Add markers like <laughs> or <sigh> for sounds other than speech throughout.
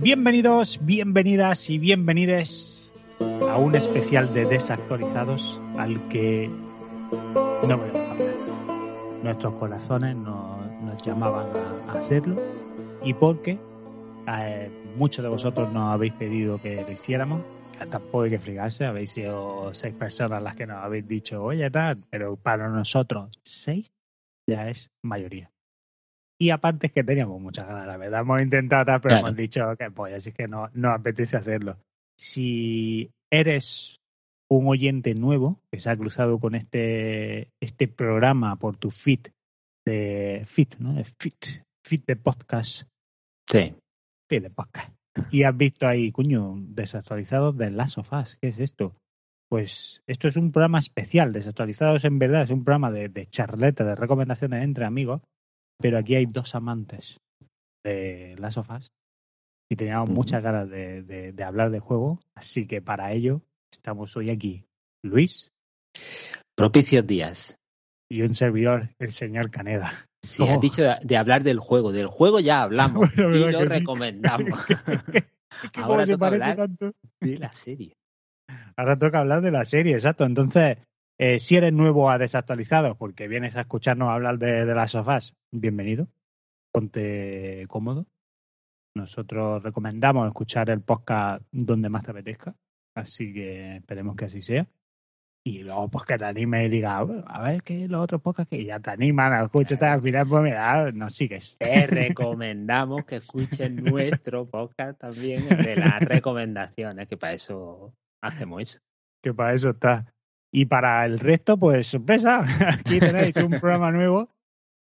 Bienvenidos, bienvenidas y bienvenides a un especial de desactualizados al que no a hablar. Nuestros corazones nos, llamaban a, a hacerlo y porque eh, muchos de vosotros nos habéis pedido que lo hiciéramos. Tampoco hay que frigarse, habéis sido seis personas las que nos habéis dicho, oye, tal, pero para nosotros seis ya es mayoría. Y aparte es que teníamos muchas ganas, la verdad. Hemos intentado tal, pero Claro. hemos dicho que pues así que no nos apetece hacerlo. Si eres un oyente nuevo que se ha cruzado con este, este programa por tu feed de feed, ¿no? De feed, feed de podcast, Sí. feed de podcast. Y has visto ahí, cuño, desactualizados de Last of Us. ¿Qué es esto? Pues esto es un programa especial. Desactualizados en verdad es un programa de, de charleta, de recomendaciones entre amigos. Pero aquí hay dos amantes de Last of Us y teníamos muchas ganas de, de- de hablar de juego. Así que para ello estamos hoy aquí, Luis Propicios días. y un servidor, el señor Caneda. Sí, Oh. has dicho de, de hablar del juego. Del juego ya hablamos <laughs> Bueno, y ¿verdad lo sí? recomendamos. <laughs> Ahora toca hablar. tanto. de la serie. Ahora toca hablar de la serie, exacto. Entonces, eh, si eres nuevo a Desactualizados, porque vienes a escucharnos hablar de, de las sofás, bienvenido. Ponte cómodo. Nosotros recomendamos escuchar el podcast donde más te apetezca. Así que esperemos que así sea. Y luego, pues que te anime y diga, a ver qué los otros podcasts que ya te animan a escuchar. Al final, pues mira, nos sigues. Te recomendamos que escuchen nuestro podcast también de las recomendaciones, que para eso hacemos eso. que para eso está. Y para el resto, pues sorpresa, <laughs> aquí tenéis un programa nuevo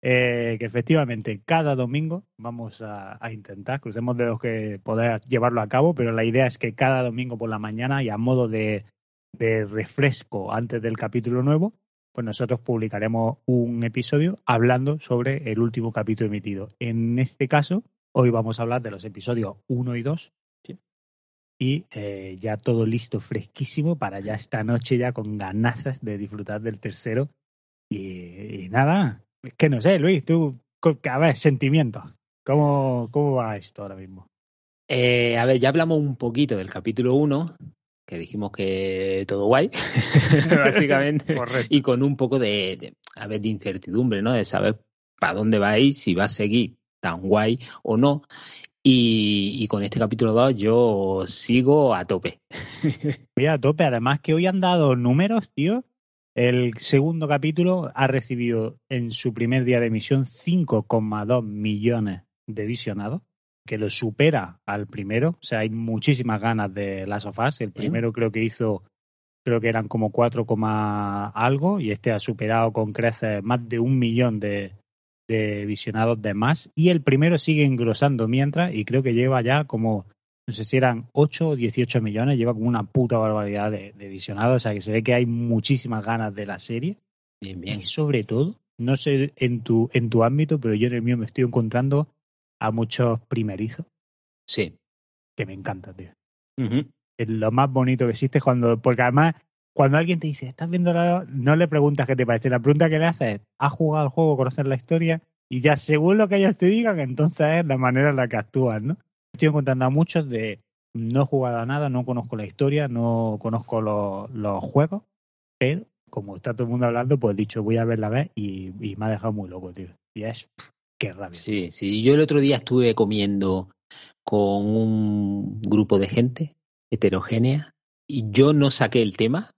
eh, que efectivamente cada domingo vamos a, intentar, crucemos dedos que poder llevarlo a cabo, pero la idea es que cada domingo por la mañana y a modo de, de refresco antes del capítulo nuevo, pues nosotros publicaremos un episodio hablando sobre el último capítulo emitido. En este caso, hoy vamos a hablar de los episodios 1 y 2 y eh, ya todo listo, fresquísimo para ya esta noche ya con ganazas de disfrutar del tercero. Y, y nada, es que no sé, Luis, tú, a ver, sentimientos. ¿Cómo, ¿Cómo va esto ahora mismo? Eh, a ver, ya hablamos un poquito del capítulo 1, que dijimos que todo guay, <laughs> básicamente. <laughs> Correcto. y con un poco de, de, a ver, de incertidumbre, ¿no? De saber para dónde va a ir, si va a seguir tan guay o no. Y, y con este capítulo 2 yo sigo a tope. <laughs> Voy a tope, además que hoy han dado números, tío. El segundo capítulo ha recibido en su primer día de emisión 5,2 millones de visionados, que lo supera al primero. O sea, hay muchísimas ganas de Last of Us. El primero creo que hizo, creo que eran como 4, coma algo, y este ha superado con creces más de un millón de, de visionados de más. Y el primero sigue engrosando mientras, y creo que lleva ya como no sé si eran 8 o 18 millones, lleva como una puta barbaridad de, de visionados, o sea que se ve que hay muchísimas ganas de la serie. Bien, bien. Y sobre todo, no sé en tu, en tu ámbito, pero yo en el mío me estoy encontrando a muchos primerizos Sí. que me encanta, tío. Es lo más bonito que existe es cuando, porque además, cuando alguien te dice, ¿estás viendo la.? No le preguntas qué te parece, la pregunta que le haces es, ¿has jugado al juego, conoces la historia? Y ya según lo que ellos te digan, entonces es la manera en la que actúan, ¿no? Estoy encontrando a muchos de no he jugado a nada, no conozco la historia, no conozco los, los juegos, pero como está todo el mundo hablando, pues he dicho, voy a ver y, y me ha dejado muy loco, tío. Y es, pff, qué rabia. Sí, sí. Yo el otro día estuve comiendo con un grupo de gente heterogénea y yo no saqué el tema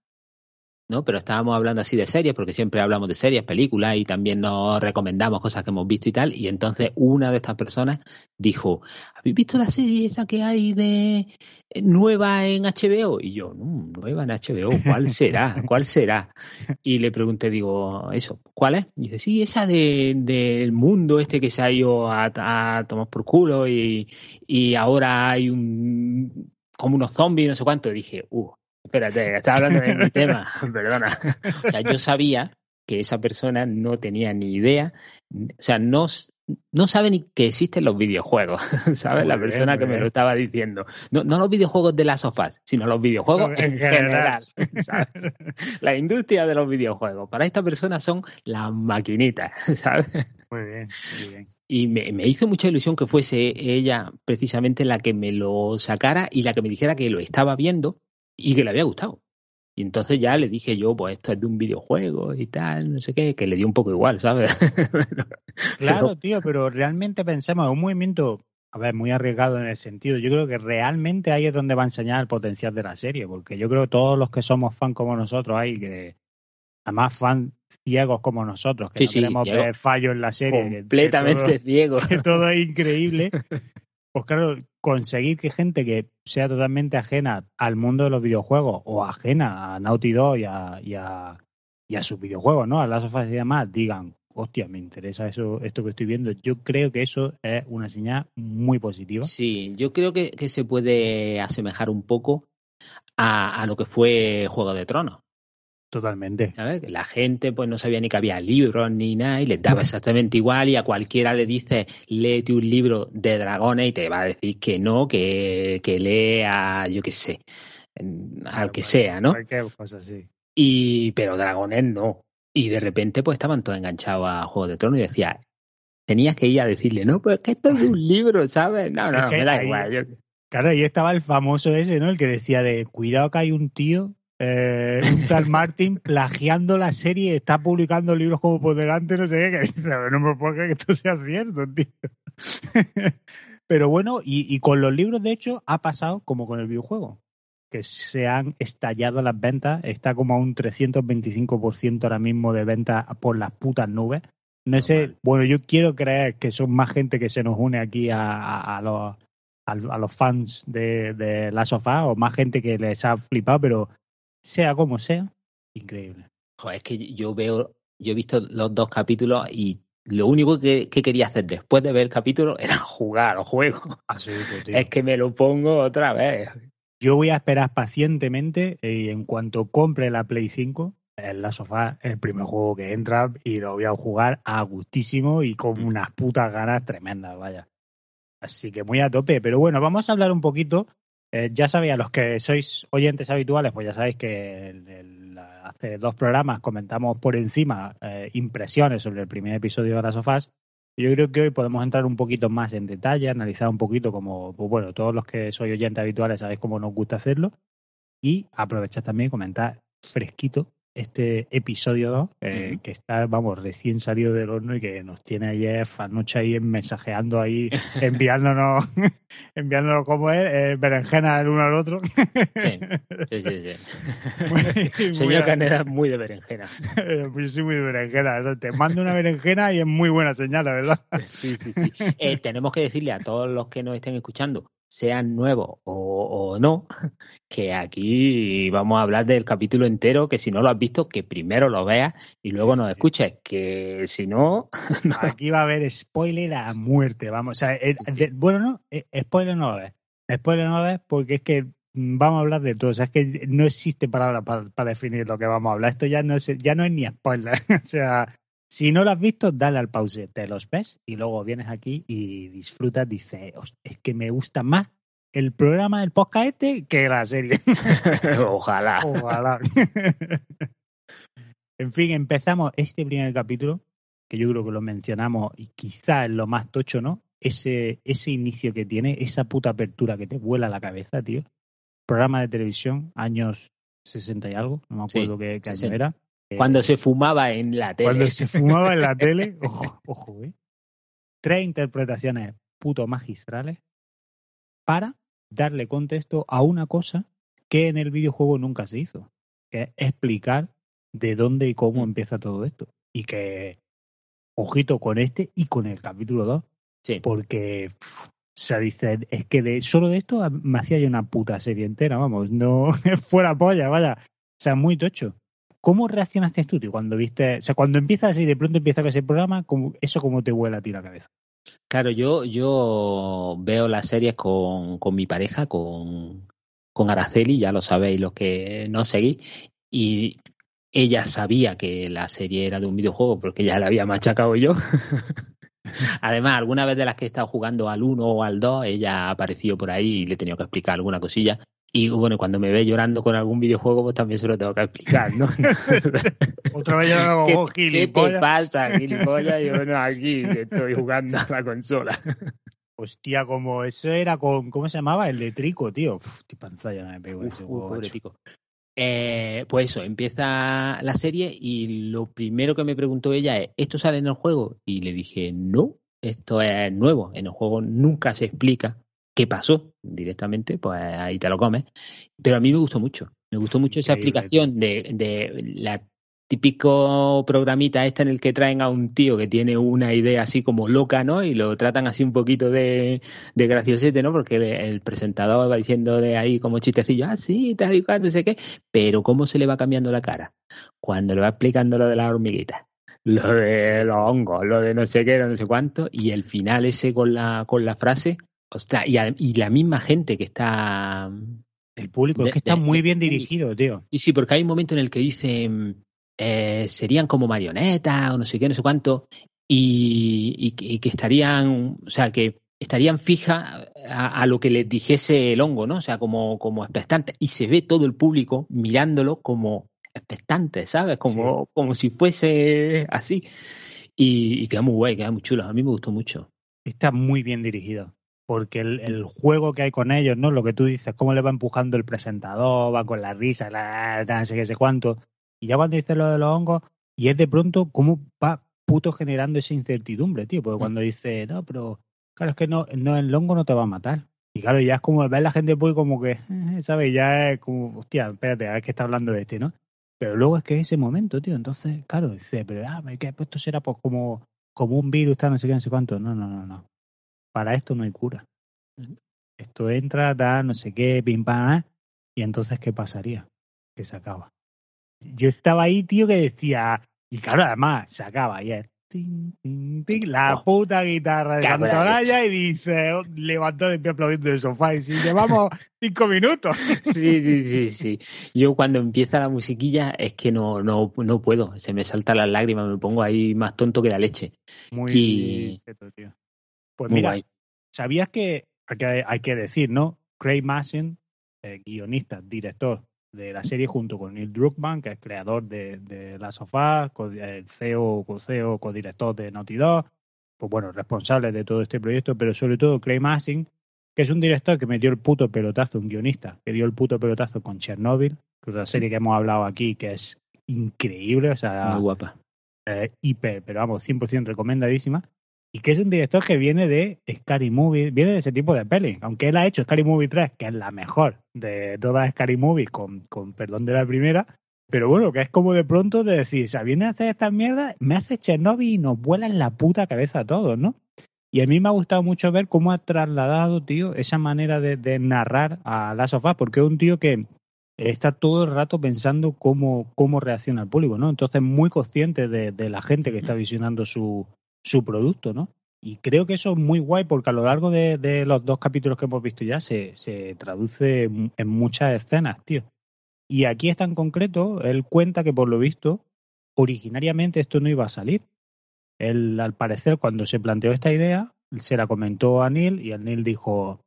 ¿no? Pero estábamos hablando así de series, porque siempre hablamos de series, películas y también nos recomendamos cosas que hemos visto y tal. Y entonces una de estas personas dijo, ¿habéis visto la serie esa que hay de eh, nueva en HBO? Y yo, no, nueva en HBO, ¿cuál será? <laughs> ¿Cuál será? Y le pregunté, digo, eso, ¿cuál es? Y dice, sí, esa del de, mundo este que se ha ido a, a tomar por culo y, y ahora hay un como unos zombies, no sé cuánto. Y dije, uh, Espérate, estaba hablando de mi tema, <laughs> perdona. O sea, yo sabía que esa persona no tenía ni idea, o sea, no, no sabe ni que existen los videojuegos, <laughs> ¿sabes? la persona que me lo estaba diciendo. No, no los videojuegos de las sofás, sino los videojuegos en, general. <laughs> La industria de los videojuegos. Para esta persona son las maquinitas, ¿sabes? Muy bien, muy bien. Y me, me, hizo mucha ilusión que fuese ella precisamente la que me lo sacara y la que me dijera que lo estaba viendo y que le había gustado. Y entonces ya le dije yo, pues esto es de un videojuego y tal, no sé qué, que le dio un poco igual, ¿sabes? <laughs> claro, tío, pero realmente pensemos, un movimiento, a ver, muy arriesgado en el sentido. Yo creo que realmente ahí es donde va a enseñar el potencial de la serie, porque yo creo que todos los que somos fan como nosotros hay que, además fan ciegos como nosotros, que no queremos ver fallos en la serie. Completamente ciegos. <laughs> Que todo es increíble. <laughs> Pues claro, conseguir que gente que sea totalmente ajena al mundo de los videojuegos o ajena a Naughty Dog y a, a, sus videojuegos, ¿no? A las sofás y demás, digan, hostia, me interesa eso, esto que estoy viendo. Yo creo que eso es una señal muy positiva. Sí, yo creo que, que se puede asemejar un poco a, a, lo que fue Juego de Tronos. Totalmente. La gente pues no sabía ni que había libros ni nada y les daba exactamente igual y a cualquiera le dice léete un libro de dragones y te va a decir que no, que, que lea, yo qué sé, al que sea, ¿no? Y, pero dragones no. Y de repente pues estaban todos enganchados a Juego de Tronos y decía, tenías que ir a decirle, no, pues que esto es un <laughs> libro, ¿sabes? No, no, me da igual. Claro, ahí estaba el famoso ese, ¿no? El que decía de, cuidado que hay un tío eh, un tal <laughs> Martin plagiando la serie, está publicando libros como por delante, no sé qué, <laughs> no me puedo creer que esto sea cierto, tío. <laughs> Pero bueno, y, y, con los libros, de hecho, ha pasado como con el videojuego, que se han estallado las ventas, está como a un 325% ahora mismo de ventas por las putas nubes. No sé, bueno, yo quiero creer que son más gente que se nos une aquí a, a, los, a, los fans de, de la sofá o más gente que les ha flipado, pero sea como sea, increíble. Joder, es que yo veo, yo he visto los dos capítulos y lo único que, quería hacer después de ver el capítulo <laughs> era jugar o juego. Es que me lo pongo otra vez. Yo voy a esperar pacientemente y en cuanto compre la Play 5, en la sofá, el primer juego que entra y lo voy a jugar a gustísimo y con mm. unas putas ganas tremendas, vaya. Así que muy a tope. Pero bueno, vamos a hablar un poquito eh, ya sabía, los que sois oyentes habituales, pues ya sabéis que hace dos programas comentamos por encima eh, impresiones sobre el primer episodio de las sofás. Yo creo que hoy podemos entrar un poquito más en detalle, analizar un poquito como, pues bueno, todos los que sois oyentes habituales sabéis cómo nos gusta hacerlo. Y aprovechar también y comentar fresquito este episodio 2, eh, que está, vamos, recién salido del horno y que nos tiene ayer noche ahí mensajeando ahí, <laughs> enviándonos, <laughs> enviándonos como es, eh, berenjena el uno al otro. Sí, <laughs> sí, sí. Señor Caneda es muy de berenjena. Yo soy muy de berenjena. Te mando una berenjena y es muy buena señal, la verdad. Sí, sí, sí. Eh, tenemos que decirle a todos los que nos estén escuchando sean nuevos o, no, <laughs> que aquí vamos a hablar del capítulo entero, que si no lo has visto, que primero lo veas y luego nos escuches, que si <laughs> no... Aquí va a haber spoiler a muerte, vamos. bueno, no, eh, spoiler no lo ves. Spoiler no lo ves porque es que vamos a hablar de todo. O sea, es que no existe palabra para, para, definir lo que vamos a hablar. Esto ya no es, ya no es ni spoiler. <laughs> o sea, si no lo has visto, dale al pause, te los ves y luego vienes aquí y disfrutas, dices, es que me gusta más el programa del podcast este que la serie. <laughs> Ojalá. Ojalá. <laughs> en fin, empezamos este primer capítulo, que yo creo que lo mencionamos y quizá es lo más tocho, ¿no? Ese, ese inicio que tiene, esa puta apertura que te vuela la cabeza, tío. Programa de televisión, años 60 y algo, no me acuerdo qué, qué año era. Cuando se fumaba en la tele. Cuando se fumaba en la <laughs> tele, ojo, ojo, ¿eh? Tres interpretaciones puto magistrales para darle contexto a una cosa que en el videojuego nunca se hizo, que es explicar de dónde y cómo empieza todo esto. Y que, ojito con este y con el capítulo 2, Sí. porque pf, o sea, dice, es que de solo de esto me hacía yo una puta serie entera, vamos, no <laughs> fuera polla, vaya. O sea, muy tocho. ¿Cómo reaccionaste tú, tío, cuando viste, o sea, cuando empiezas y de pronto empieza con ese programa, ¿cómo- eso cómo te vuela a ti la cabeza? Claro, yo, yo veo las series con, con mi pareja, con, con Araceli, ya lo sabéis los que no seguís, y ella sabía que la serie era de un videojuego porque ya la había machacado yo. <laughs> Además, alguna vez de las que he estado jugando al 1 o al 2, ella ha aparecido por ahí y le he tenido que explicar alguna cosilla. Y bueno, cuando me ve llorando con algún videojuego, pues también se lo tengo que explicar, ¿no? <laughs> Otra vez yo hago ¿Qué, oh, qué te gilipollas. pasa, gilipollas? Y bueno, aquí estoy jugando a la consola. Hostia, como eso era con, ¿cómo se llamaba? El de Trico, tío. Uf, qué panzalla me pegó ese juego, pobre tico. Eh, pues eso, empieza la serie y lo primero que me preguntó ella es, ¿esto sale en el juego? Y le dije, no, esto es nuevo. En el juego nunca se explica qué pasó directamente, pues ahí te lo comes. Pero a mí me gustó mucho. Me gustó mucho esa explicación de, de la típico programita este en el que traen a un tío que tiene una idea así como loca, ¿no? Y lo tratan así un poquito de, de graciosete, ¿no? Porque el, el presentador va diciendo de ahí como chistecillo, ah, sí, tal y cual, no sé qué. Pero ¿cómo se le va cambiando la cara? Cuando le va explicando lo de las hormiguitas, lo de los hongos, lo de no sé qué, no sé cuánto, y el final ese con la, con la frase, ostras, y, a- y la misma gente que está El público, De- es que está de- muy bien dirigido, tío. Sí, sí, porque hay un momento en el que dicen eh, serían como marionetas o no sé qué, no sé cuánto, y, y que- y que estarían, o sea, que estarían fijas a, a lo que les dijese el hongo, ¿no? O sea, como, como expectantes. Y se ve todo el público mirándolo como expectante, ¿sabes? Como, como si fuese así. Y, y queda muy guay, queda muy chulo. A mí me gustó mucho. Está muy bien dirigido. Porque el, el juego que hay con ellos, ¿no? Lo que tú dices, cómo le va empujando el presentador, va con la risa, la, la, no sé qué, sé cuánto. Y ya cuando dice lo de los hongos, y es de pronto cómo va puto generando esa incertidumbre, tío. Porque cuando dice, no, pero claro, es que no, no el hongo no te va a matar. Y claro, ya es como ver la gente pues como que, <laughs> ¿sabes? Ya es como, hostia, espérate, a ver qué está hablando de este, ¿no? Pero luego es que es ese momento, tío. Entonces, claro, dice, pero ah, que esto será pues como, como un virus, tal, no sé qué, no sé cuánto. No, no, no, no. Para esto no hay cura. Esto entra, da, no sé qué, pim pam, ah, y entonces, ¿qué pasaría? Que se acaba. Yo estaba ahí, tío, que decía, y claro, además, se acaba, y es tin, tin, tin, la Oh. puta guitarra de Santolaya y dice, oh, levantó de pie aplaudiendo del sofá, y si llevamos cinco minutos. Sí, sí, <laughs> sí, sí. Yo cuando empieza la musiquilla es que no, no, no puedo. Se me saltan las lágrimas, me pongo ahí más tonto que la leche. Muy Y- cheto, tío. Pues mira, guay. ¿sabías que hay, que hay que decir, ¿no? Craig Mazin, eh, guionista, director de la serie junto con Neil Druckmann, que es creador de, de Last of Us, co- el CEO, co-CEO, codirector de Naughty Dog, pues bueno, responsable de todo este proyecto, pero sobre todo Craig Mazin, que es un director que metió el puto pelotazo, un guionista, que dio el puto pelotazo con Chernobyl, que es una serie que hemos hablado aquí, que es increíble, o sea, Muy guapa. eh, hiper, pero vamos, 100% recomendadísima. Y que es un director que viene de Scary Movie, viene de ese tipo de peli. Aunque él ha hecho Scary Movie 3, que es la mejor de todas Scary Movie, con, con perdón de la primera. Pero bueno, que es como de pronto de decir, o sea, viene a hacer esta mierda, me hace Chernobyl y nos vuela en la puta cabeza a todos, ¿no? Y a mí me ha gustado mucho ver cómo ha trasladado, tío, esa manera de, de narrar a Last of Us, porque es un tío que está todo el rato pensando cómo, cómo reacciona el público, ¿no? Entonces, muy consciente de, de la gente que está visionando su, su producto, ¿no? Y creo que eso es muy guay porque a lo largo de, los dos capítulos que hemos visto ya se, se traduce en muchas escenas, tío. Y aquí está en concreto, él cuenta que por lo visto, originariamente esto no iba a salir. Él, al parecer, cuando se planteó esta idea, se la comentó a Neil y el Neil dijo,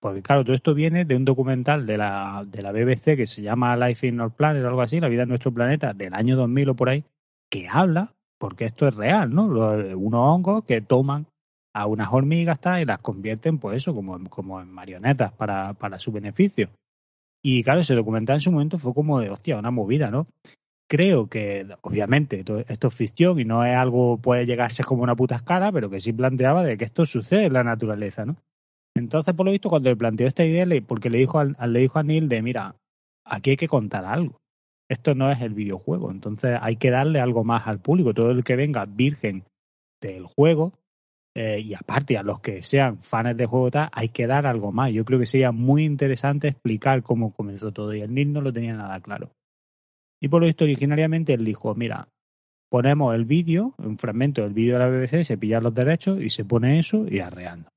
porque claro, todo esto viene de un documental de la, de la BBC que se llama Life in Our Planet o algo así, La vida en nuestro planeta, del año 2000 o por ahí, que habla, porque esto es real, ¿no? Lo de unos hongos que toman a unas hormigas y las convierten, pues eso, como, como en marionetas para, para su beneficio. Y claro, ese documental en su momento fue como de, hostia, una movida, ¿no? Creo que, obviamente, esto es ficción y no es algo, puede llegar a ser como una puta escala, pero que sí planteaba de que esto sucede en la naturaleza, ¿no? Entonces, por lo visto, cuando le planteó esta idea, le- porque le dijo, al- le dijo a Neil de, mira, aquí hay que contar algo. Esto no es el videojuego. Entonces hay que darle algo más al público. Todo el que venga virgen del juego, eh, y aparte a los que sean fans de juego tal, hay que dar algo más. Yo creo que sería muy interesante explicar cómo comenzó todo y el Nil no lo tenía nada claro. Y por lo visto originariamente él dijo, mira, ponemos el vídeo, un fragmento del vídeo de la BBC, se pillan los derechos y se pone eso y arreando.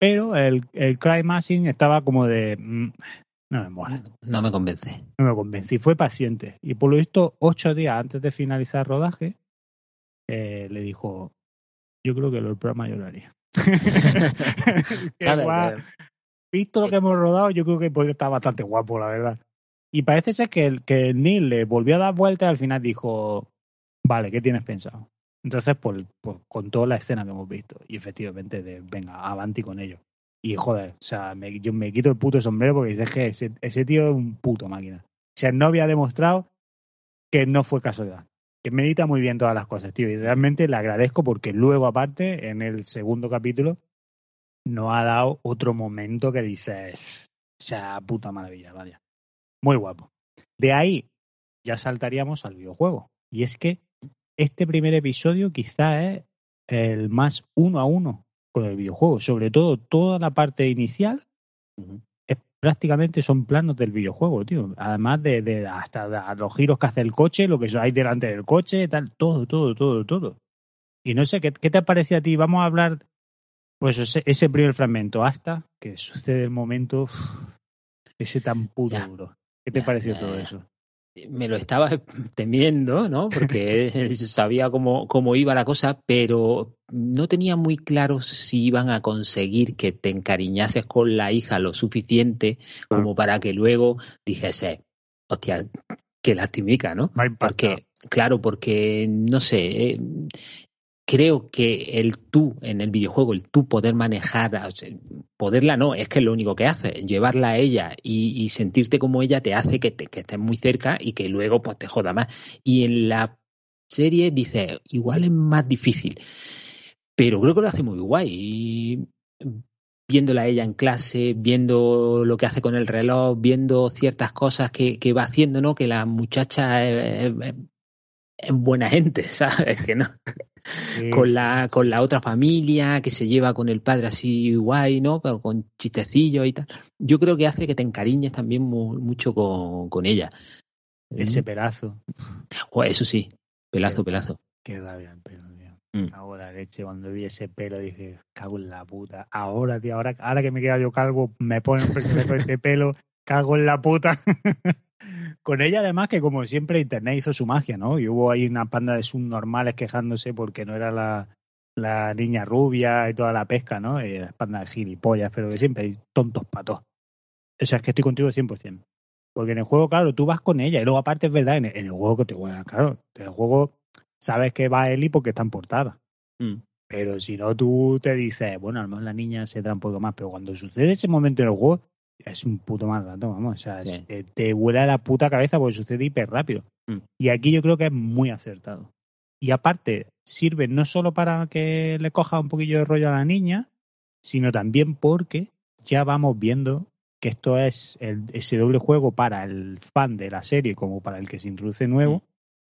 Pero el, el Cry Machine estaba como de... Mm, no me mola. No me convence. No me convence. Y fue paciente. Y por lo visto, ocho días antes de finalizar el rodaje, eh, le dijo, yo creo que el programa yo lo haría. <laughs> <laughs> visto lo que hemos rodado, yo creo que puede estar bastante guapo, la verdad. Y parece ser que el, que Neil le volvió a dar vuelta y al final dijo, vale, ¿qué tienes pensado? Entonces, pues, pues toda la escena que hemos visto. Y efectivamente, de, venga, avanti con ello. Y joder, o sea, me, yo me quito el puto sombrero porque dices que ese, tío es un puto máquina. O sea, no había demostrado que no fue casualidad que medita muy bien todas las cosas, tío. Y realmente le agradezco porque luego, aparte, en el segundo capítulo, nos ha dado otro momento que dices, o sea, puta maravilla, vaya. Muy guapo. De ahí ya saltaríamos al videojuego. Y es que este primer episodio quizá es el más uno a uno con el videojuego. Sobre todo toda la parte inicial prácticamente son planos del videojuego, tío. Además de, de hasta los giros que hace el coche, lo que hay delante del coche, tal, todo, todo, todo, todo. Y no sé, ¿qué, qué te parece a ti? Vamos a hablar, pues ese, primer fragmento, hasta que sucede el momento, ese tan puro duro. ¿Qué te pareció todo eso? Me lo estaba <laughs> temiendo, ¿no? Porque <laughs> sabía cómo, cómo iba la cosa, pero no tenía muy claro si iban a conseguir que te encariñases con la hija lo suficiente como para que luego dijese, hostia, qué lastimica, ¿no? Porque, claro, porque, no sé, eh, creo que el tú en el videojuego, el tú poder manejar, poderla no, es que es lo único que hace, llevarla a ella y, sentirte como ella te hace que, te, que estés muy cerca y que luego pues te joda más. Y en la serie dice, igual es más difícil, pero creo que lo hace muy guay. Y viéndola a ella en clase, viendo lo que hace con el reloj, viendo ciertas cosas que, que va haciendo, ¿no? Que la muchacha es, buena gente, <laughs> ¿sabes? Que no. Con la, con la otra familia, que se lleva con el padre así guay, ¿no? Pero con chistecillos y tal. Yo creo que hace que te encariñes también mucho con, con ella. Ese pelazo. eso sí, pelazo, pelazo. Qué rabia el pelo, tío. Mm. Cago la leche. Cuando vi ese pelo dije, cago en la puta. Ahora, tío, ahora, ahora que me queda yo calvo, me ponen con este pelo, cago en la puta. <laughs> Con ella, además, que como siempre, Internet hizo su magia, ¿no? Y hubo ahí una panda de subnormales quejándose porque no era la, la niña rubia y toda la pesca, ¿no? Y la panda de gilipollas, pero que siempre hay tontos patos. O sea, es que estoy contigo 100%. Porque en el juego, claro, tú vas con ella. Y luego, aparte, es verdad, en el, juego que te juegas, claro, en el juego sabes que va Eli porque está en portada. Mm. Pero si no, tú te dices, bueno, a lo mejor la niña se da un poco más. Pero cuando sucede ese momento en el juego, es un puto mal rato, vamos. O sea, te, vuela la puta cabeza porque sucede hiper rápido. Mm. Y aquí yo creo que es muy acertado. Y aparte, sirve no solo para que le coja un poquillo de rollo a la niña, sino también porque ya vamos viendo que esto es ese doble juego para el fan de la serie como para el que se introduce nuevo, mm.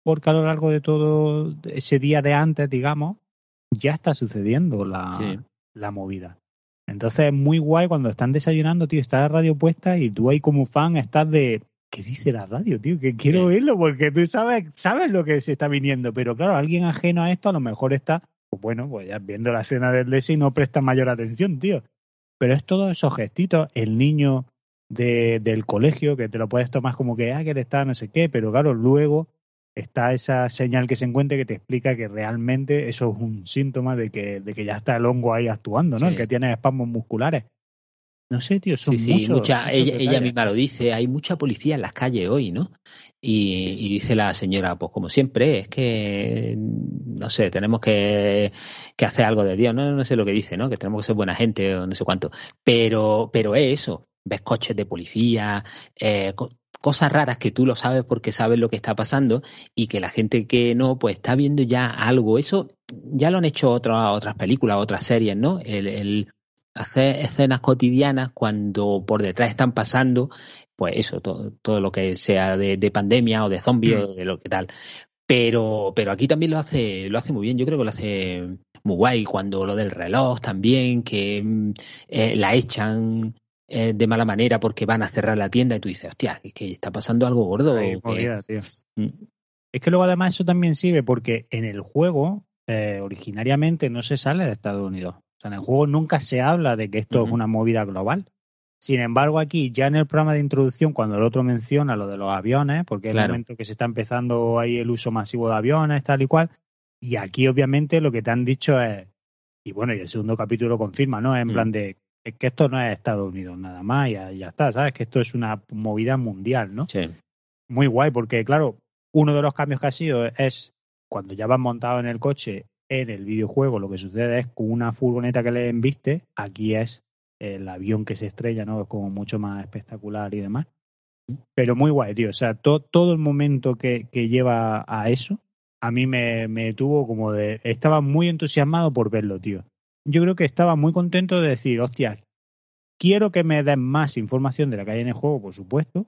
porque a lo largo de todo ese día de antes, digamos, ya está sucediendo la, la movida. Entonces es muy guay cuando están desayunando, tío, está la radio puesta y tú ahí como fan estás de, ¿qué dice la radio, tío? Que quiero oírlo porque tú sabes, sabes lo que se está viniendo, pero claro, alguien ajeno a esto a lo mejor está, pues bueno, pues ya viendo la escena del Desi y no presta mayor atención, tío. Pero es todos esos gestitos, el niño de, del colegio, que te lo puedes tomar como que, ah, que él está no sé qué, pero claro, luego está esa señal que se encuentre que te explica que realmente eso es un síntoma de que, de que ya está el hongo ahí actuando, ¿no? El que tiene espasmos musculares. No sé, tío, son sí, sí, mucha, ella, misma lo dice, hay mucha policía en las calles hoy, ¿no? Y, dice la señora, pues como siempre, es que, no sé, tenemos que, que, hacer algo de Dios, ¿no? No sé lo que dice, ¿no? Que tenemos que ser buena gente o no sé cuánto. Pero, pero es eso, ves coches de policía, eh, cosas raras que tú lo sabes porque sabes lo que está pasando y que la gente que no, pues está viendo ya algo. Eso ya lo han hecho otras otras películas, otras series, ¿no? El, hacer escenas cotidianas cuando por detrás están pasando, pues eso, todo, todo lo que sea de, pandemia o de zombies mm. o de lo que tal. Pero, pero aquí también lo hace, lo hace muy bien, yo creo que lo hace muy guay, cuando lo del reloj también, que mm, eh, la echan eh, de mala manera porque van a cerrar la tienda y tú dices, hostia, es que está pasando algo gordo. Mm. Es que luego además eso también sirve porque en el juego eh, originariamente no se sale de Estados Unidos. O sea, en el juego nunca se habla de que esto es una movida global. Sin embargo, aquí, ya en el programa de introducción, cuando el otro menciona lo de los aviones, porque es el momento que se está empezando ahí el uso masivo de aviones, tal y cual, y aquí obviamente lo que te han dicho es, y bueno, y el segundo capítulo confirma, ¿no? En mm. plan de es que esto no es Estados Unidos nada más, y ya, ya está, ¿sabes? Que esto es una movida mundial, ¿no? Sí. Muy guay, porque claro, uno de los cambios que ha sido es cuando ya vas montado en el coche en el videojuego, lo que sucede es con una furgoneta que le enviste, aquí es el avión que se estrella, ¿no? Es como mucho más espectacular y demás. Pero muy guay, tío. O sea, todo el momento que, que lleva a eso, a mí me, me tuvo como de... Estaba muy entusiasmado por verlo, tío. Yo creo que estaba muy contento de decir, hostia, quiero que me den más información de la que hay en el juego, por supuesto.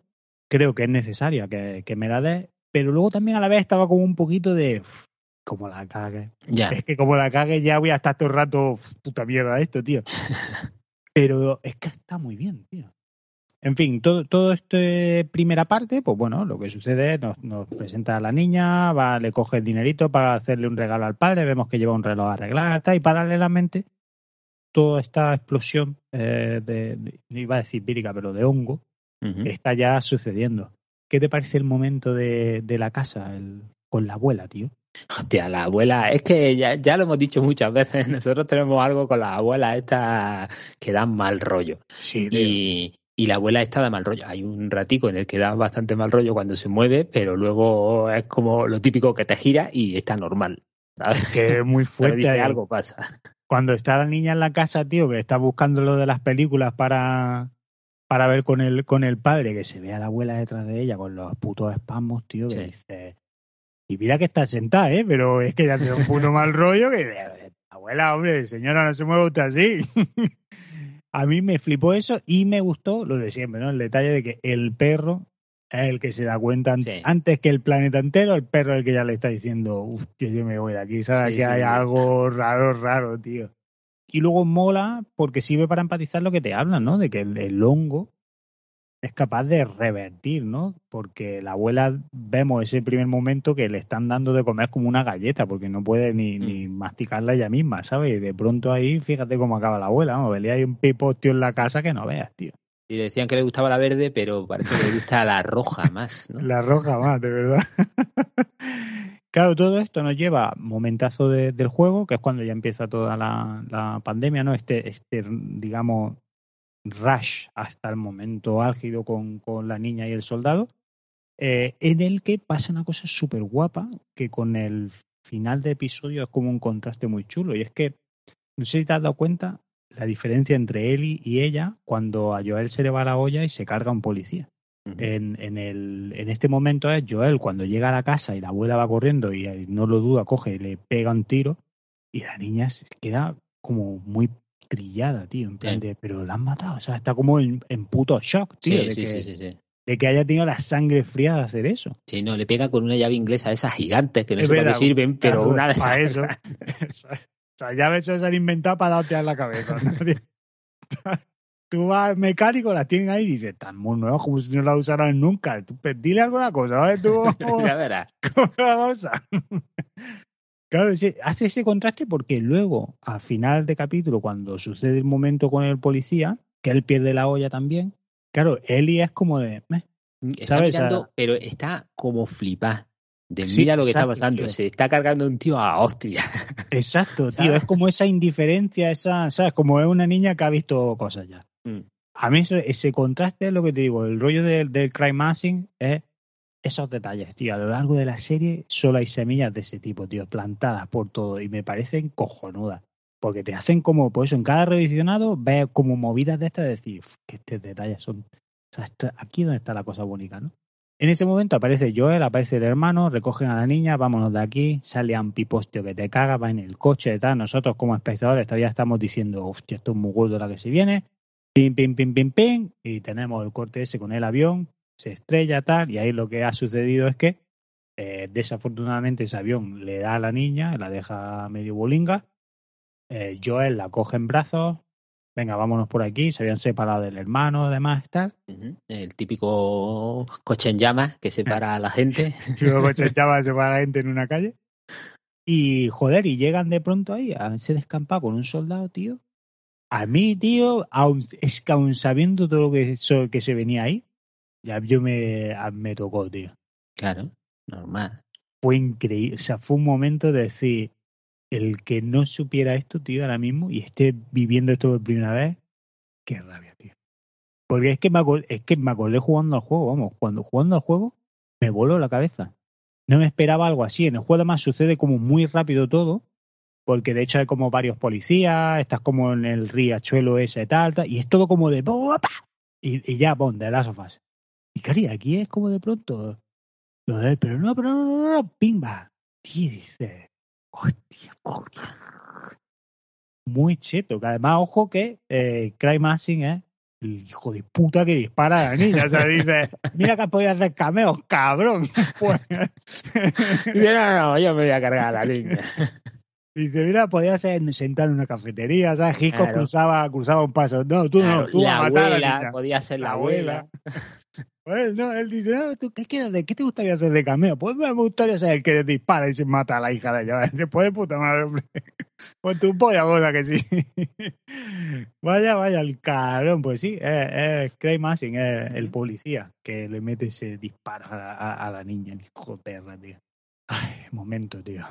Creo que es necesaria que, que me la des. Pero luego también a la vez estaba como un poquito de... como la cague. Ya. Es que como la cague ya voy a estar todo el rato... Puta mierda esto, tío. <laughs> Pero es que está muy bien, tío. En fin, todo, todo este primera parte, pues bueno, lo que sucede nos, nos presenta a la niña, va, le coge el dinerito para hacerle un regalo al padre, vemos que lleva un reloj a arreglar, y paralelamente toda esta explosión eh, de, no iba a decir vírica, pero de hongo, está ya sucediendo. ¿Qué te parece el momento de, de la casa el, con la abuela, tío? Hostia, la abuela, es que ya, ya, lo hemos dicho muchas veces, <laughs> nosotros tenemos algo con la abuela esta que da mal rollo. Sí, y, y la abuela está de mal rollo. Hay un ratico en el que da bastante mal rollo cuando se mueve, pero luego es como lo típico que te gira y está normal. ¿sabes? Que es muy <laughs> fuerte. algo pasa. Cuando está la niña en la casa, tío, que está buscando lo de las películas para, para ver con el, con el padre, que se ve a la abuela detrás de ella con los putos espasmos, tío, que dice, y mira que está sentada, ¿eh? Pero es que ya tiene un puto mal rollo que... Abuela, hombre, señora, no se mueve usted así. <laughs> a mí me flipó eso y me gustó lo de siempre, ¿no? El detalle de que el perro es el que se da cuenta antes que el planeta entero, el perro es el que ya le está diciendo, uff, yo me voy de aquí, ¿sabes? que hay algo raro, raro, tío. Y luego mola porque sirve para empatizar lo que te hablan, ¿no? De que el hongo es capaz de revertir, ¿no? Porque la abuela vemos ese primer momento que le están dando de comer como una galleta, porque no puede ni, mm. ni masticarla ella misma, ¿sabes? Y de pronto ahí, fíjate cómo acaba la abuela, ¿no? Velía hay un pipostio en la casa que no veas, tío. Y decían que le gustaba la verde, pero parece que le gusta la roja más, ¿no? <laughs> La roja más, de verdad. <laughs> claro, todo esto nos lleva momentazo del juego, que es cuando ya empieza toda la, la pandemia, ¿no? Este, este, digamos, rush hasta el momento álgido con, con la niña y el soldado, eh, en el que pasa una cosa súper guapa que con el final de episodio es como un contraste muy chulo. Y es que, no sé si te has dado cuenta, la diferencia entre él y ella cuando a Joel se le va la olla y se carga un policía. en, en, el, en este momento es Joel cuando llega a la casa y la abuela va corriendo y no lo duda, coge y le pega un tiro y la niña se queda como muy trillada, tío, en plan de, pero la han matado, o sea, está como en, puto shock, tío, de, que, de que haya tenido la sangre fría de hacer eso. Sí, no, le pega con una llave inglesa de esas gigantes que no sé para qué sirven, pero una de esas. eso. <laughs> o sea, llaves se han inventado para darte a la cabeza. <laughs> Tú vas al mecánico, las tienen ahí y dices, están muy nuevas como si no las usaran nunca. Tú, pues, dile alguna cosa, ¿vale? Tú, <laughs> ya verás. ¿Cómo la cosa? Claro, hace ese contraste porque luego, al final de capítulo, cuando sucede el momento con el policía, que él pierde la olla también, claro, Eli es como de... Está mirando, pero está como flipada. De mira lo que está pasando. Se está cargando un tío a hostia. Exacto, <laughs> tío. Es como esa indiferencia, esa, ¿sabes? Como es una niña que ha visto cosas ya. Mm. A mí ese contraste es lo que te digo. El rollo del, del crime massing es esos detalles, tío. A lo largo de la serie solo hay semillas de ese tipo, tío, plantadas por todo y me parecen cojonudas. Porque te hacen como, pues eso, en cada revisionado ves como movidas de estas de decir que estos detalles son. O sea, aquí es donde está la cosa bonita, ¿no? En ese momento aparece Joel, aparece el hermano, recogen a la niña, vámonos de aquí, sale a un pipostio que te caga, va en el coche, tal. Nosotros como espectadores todavía estamos diciendo, hostia, esto es muy gordo la que se viene. Pim, pim, pim, pim, pim. Y tenemos el corte ese con el avión, se estrella, tal. Y ahí lo que ha sucedido es que, eh, desafortunadamente, ese avión le da a la niña, la deja medio bolinga. Eh, Joel la coge en brazos, venga, vámonos por aquí, se habían separado del hermano, además, tal. El típico coche en llamas que separa a la gente. Y luego se echaba se para la gente en una calle. Y joder, y llegan de pronto ahí a ese descampado con un soldado, tío. A mí, tío, aun, es que aun sabiendo todo lo que, que se venía ahí, ya yo me, me tocó, tío. Claro, normal. Fue increíble. O sea, fue un momento de decir, el que no supiera esto, tío, ahora mismo, y esté viviendo esto por primera vez, qué rabia, tío. Porque es que me acordé, es que me acordé jugando al juego, vamos, cuando jugando al juego me voló la cabeza. No me esperaba algo así. En el juego además sucede como muy rápido todo, porque de hecho hay como varios policías, estás como en el riachuelo ese tal, tal y es todo como de y, y ya, pon, de las sofás. Y cari, aquí es como de pronto lo de él, pero no, pero no, no, no, no, pimba. Tío, dice, hostia, hostia. Muy cheto, que además, ojo que eh, Cry Massing es el hijo de puta que dispara a la niña. O sea, dice, mira que has podido hacer cameos, cabrón. <laughs> Pues, <laughs> no, no, yo me voy a cargar a la niña. <laughs> dice, mira, podía ser sentar en una cafetería, ¿sabes? Gisco Claro. cruzaba, cruzaba un paso. No, tú Claro, no, tú la a matar a la abuela, niña. podía ser la, La abuela. Pues no, él dice, no, ¿tú qué quieres? de- ¿Qué te gustaría hacer de cameo? Pues me gustaría ser el que dispara y se mata a la hija de ella. <laughs> Después de puta madre, hombre. <laughs> Pues tu polla gorda que sí. <laughs> vaya, vaya, el cabrón. Pues sí, es, es Craig Massing, es el policía que le mete ese disparo a, la- a- a la niña, el hijo de perra, tío. Ay, momento, tío.